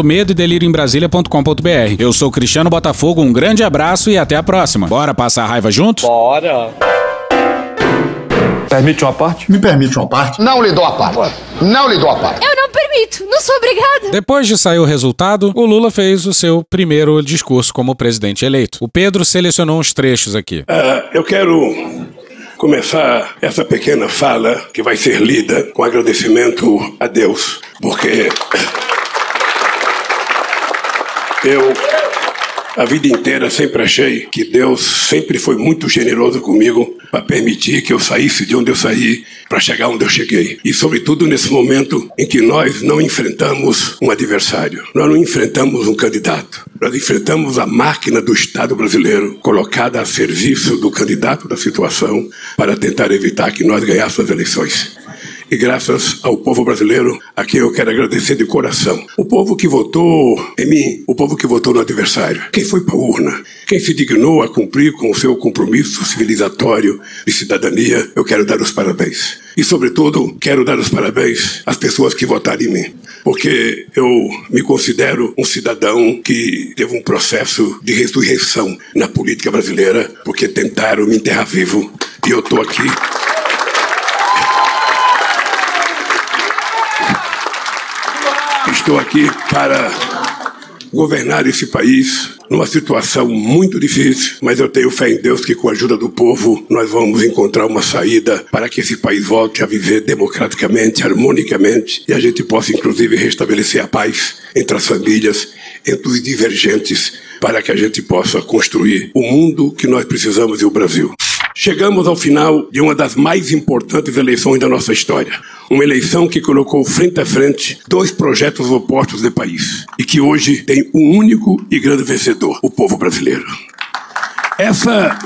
[SPEAKER 2] e delírio em Brasília.com.br. Eu sou Cristiano Botafogo, um grande abraço e até a próxima. Bora passar a raiva junto?
[SPEAKER 42] Bora!
[SPEAKER 71] Permite uma parte?
[SPEAKER 72] Me permite uma parte?
[SPEAKER 73] Não lhe dou a parte. Não lhe dou a parte.
[SPEAKER 74] Eu não permito. Não sou obrigada.
[SPEAKER 2] Depois de sair o resultado, o Lula fez o seu primeiro discurso como presidente eleito. O Pedro selecionou uns trechos aqui.
[SPEAKER 75] Uh, eu quero começar essa pequena fala que vai ser lida com agradecimento a Deus, porque eu a vida inteira sempre achei que Deus sempre foi muito generoso comigo para permitir que eu saísse de onde eu saí para chegar onde eu cheguei. E sobretudo nesse momento em que nós não enfrentamos um adversário, nós não enfrentamos um candidato, nós enfrentamos a máquina do Estado brasileiro colocada a serviço do candidato da situação para tentar evitar que nós ganhássemos as eleições e graças ao povo brasileiro, a quem eu quero agradecer de coração. O povo que votou em mim, o povo que votou no adversário, quem foi para a urna, quem se dignou a cumprir com o seu compromisso civilizatório de cidadania, eu quero dar os parabéns. E, sobretudo, quero dar os parabéns às pessoas que votaram em mim, porque eu me considero um cidadão que teve um processo de ressurreição na política brasileira, porque tentaram me enterrar vivo e eu estou aqui. Estou aqui para governar esse país numa situação muito difícil, mas eu tenho fé em Deus que com a ajuda do povo nós vamos encontrar uma saída para que esse país volte a viver democraticamente, harmonicamente e a gente possa inclusive restabelecer a paz entre as famílias, entre os divergentes, para que a gente possa construir o mundo que nós precisamos e o Brasil. Chegamos ao final de uma das mais importantes eleições da nossa história. Uma eleição que colocou frente a frente dois projetos opostos do país e que hoje tem um único e grande vencedor: o povo brasileiro. Essa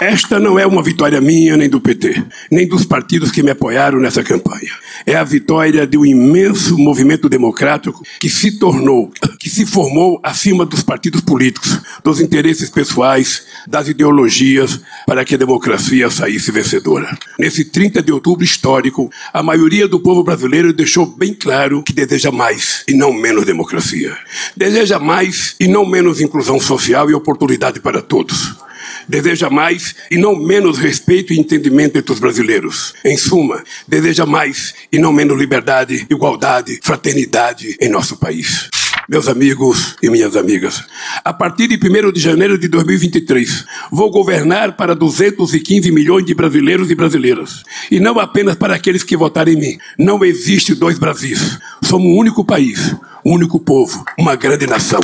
[SPEAKER 75] esta não é uma vitória minha, nem do PT, nem dos partidos que me apoiaram nessa campanha. É a vitória de um imenso movimento democrático que se tornou, que se formou acima dos partidos políticos, dos interesses pessoais, das ideologias, para que a democracia saísse vencedora. Nesse 30 de outubro histórico, a maioria do povo brasileiro deixou bem claro que deseja mais e não menos democracia. Deseja mais e não menos inclusão social e oportunidade para todos deseja mais e não menos respeito e entendimento entre os brasileiros. Em suma, deseja mais e não menos liberdade, igualdade, fraternidade em nosso país. Meus amigos e minhas amigas, a partir de 1 de janeiro de 2023, vou governar para 215 milhões de brasileiros e brasileiras. E não apenas para aqueles que votaram em mim. Não existe dois Brasis. somos um único país, um único povo, uma grande nação.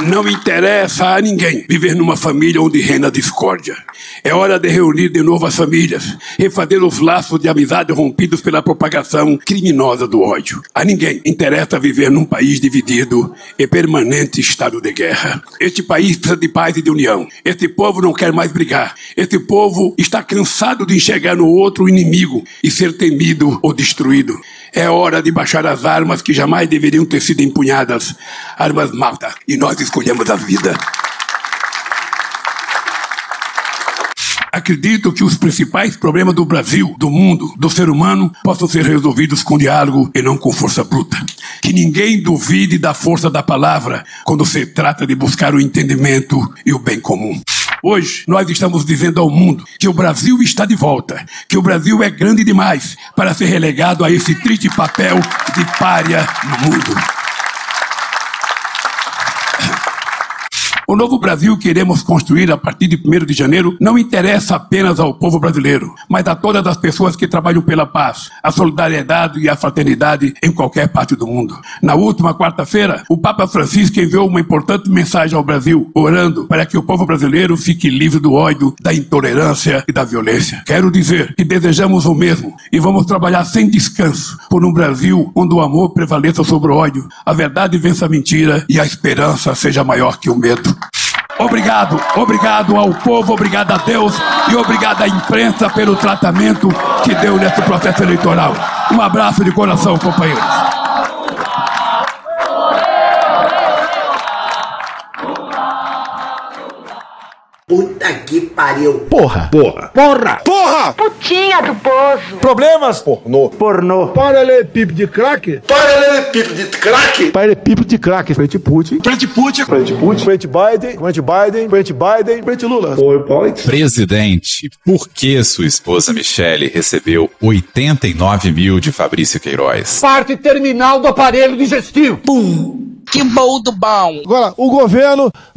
[SPEAKER 75] Não interessa a ninguém viver numa família onde reina discórdia. É hora de reunir de novo as famílias, refazer os laços de amizade rompidos pela propagação criminosa do ódio. A ninguém interessa viver num país dividido e permanente estado de guerra. Este país precisa de paz e de união. Este povo não quer mais brigar. Este povo está cansado de enxergar no outro inimigo e ser temido ou destruído. É hora de baixar as armas que jamais deveriam ter sido empunhadas. Armas matam e nós escolhemos a vida. Acredito que os principais problemas do Brasil, do mundo, do ser humano possam ser resolvidos com diálogo e não com força bruta. Que ninguém duvide da força da palavra quando se trata de buscar o entendimento e o bem comum. Hoje, nós estamos dizendo ao mundo que o Brasil está de volta, que o Brasil é grande demais para ser relegado a esse triste papel de párea no mundo. O novo Brasil que iremos construir a partir de 1 de janeiro não interessa apenas ao povo brasileiro, mas a todas as pessoas que trabalham pela paz, a solidariedade e a fraternidade em qualquer parte do mundo. Na última quarta-feira, o Papa Francisco enviou uma importante mensagem ao Brasil, orando para que o povo brasileiro fique livre do ódio, da intolerância e da violência. Quero dizer que desejamos o mesmo e vamos trabalhar sem descanso por um Brasil onde o amor prevaleça sobre o ódio, a verdade vença a mentira e a esperança seja maior que o medo. Obrigado, obrigado ao povo, obrigado a Deus e obrigado à imprensa pelo tratamento que deu nesse processo eleitoral. Um abraço de coração, companheiros.
[SPEAKER 76] Puta que pariu.
[SPEAKER 77] Porra.
[SPEAKER 76] Porra.
[SPEAKER 77] Porra.
[SPEAKER 76] Porra.
[SPEAKER 8] Putinha do poço.
[SPEAKER 77] Problemas? Pornô. Pornô.
[SPEAKER 13] Paralelepípedo de crack?
[SPEAKER 76] Paralelepípedo de crack?
[SPEAKER 13] Paralelepípedo de crack. Frente Putin.
[SPEAKER 76] Frente Putin.
[SPEAKER 13] Frente Putin. Frente Biden. Frente Biden. Frente Biden. Frente Lula.
[SPEAKER 78] Presidente, por que sua esposa Michele recebeu 89 mil de Fabrício Queiroz?
[SPEAKER 28] Parte terminal do aparelho digestivo.
[SPEAKER 8] Pum. Que bom do bom.
[SPEAKER 13] Agora, o governo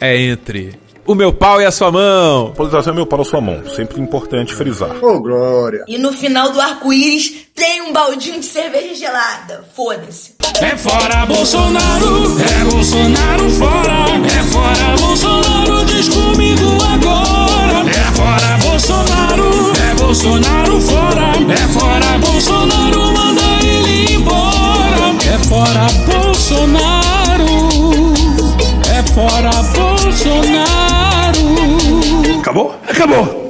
[SPEAKER 64] é entre o meu pau e a sua mão.
[SPEAKER 79] Polarização é meu pau e a sua mão. Sempre importante frisar.
[SPEAKER 13] Ô, oh, glória.
[SPEAKER 8] E no final do arco-íris tem um baldinho de cerveja gelada. Foda-se.
[SPEAKER 2] É fora Bolsonaro, é Bolsonaro fora. É fora Bolsonaro, diz comigo agora. É fora Bolsonaro, é Bolsonaro fora. É fora Bolsonaro, manda ele embora. É fora Bolsonaro, é fora Bolsonaro.
[SPEAKER 75] Acabou? Acabou!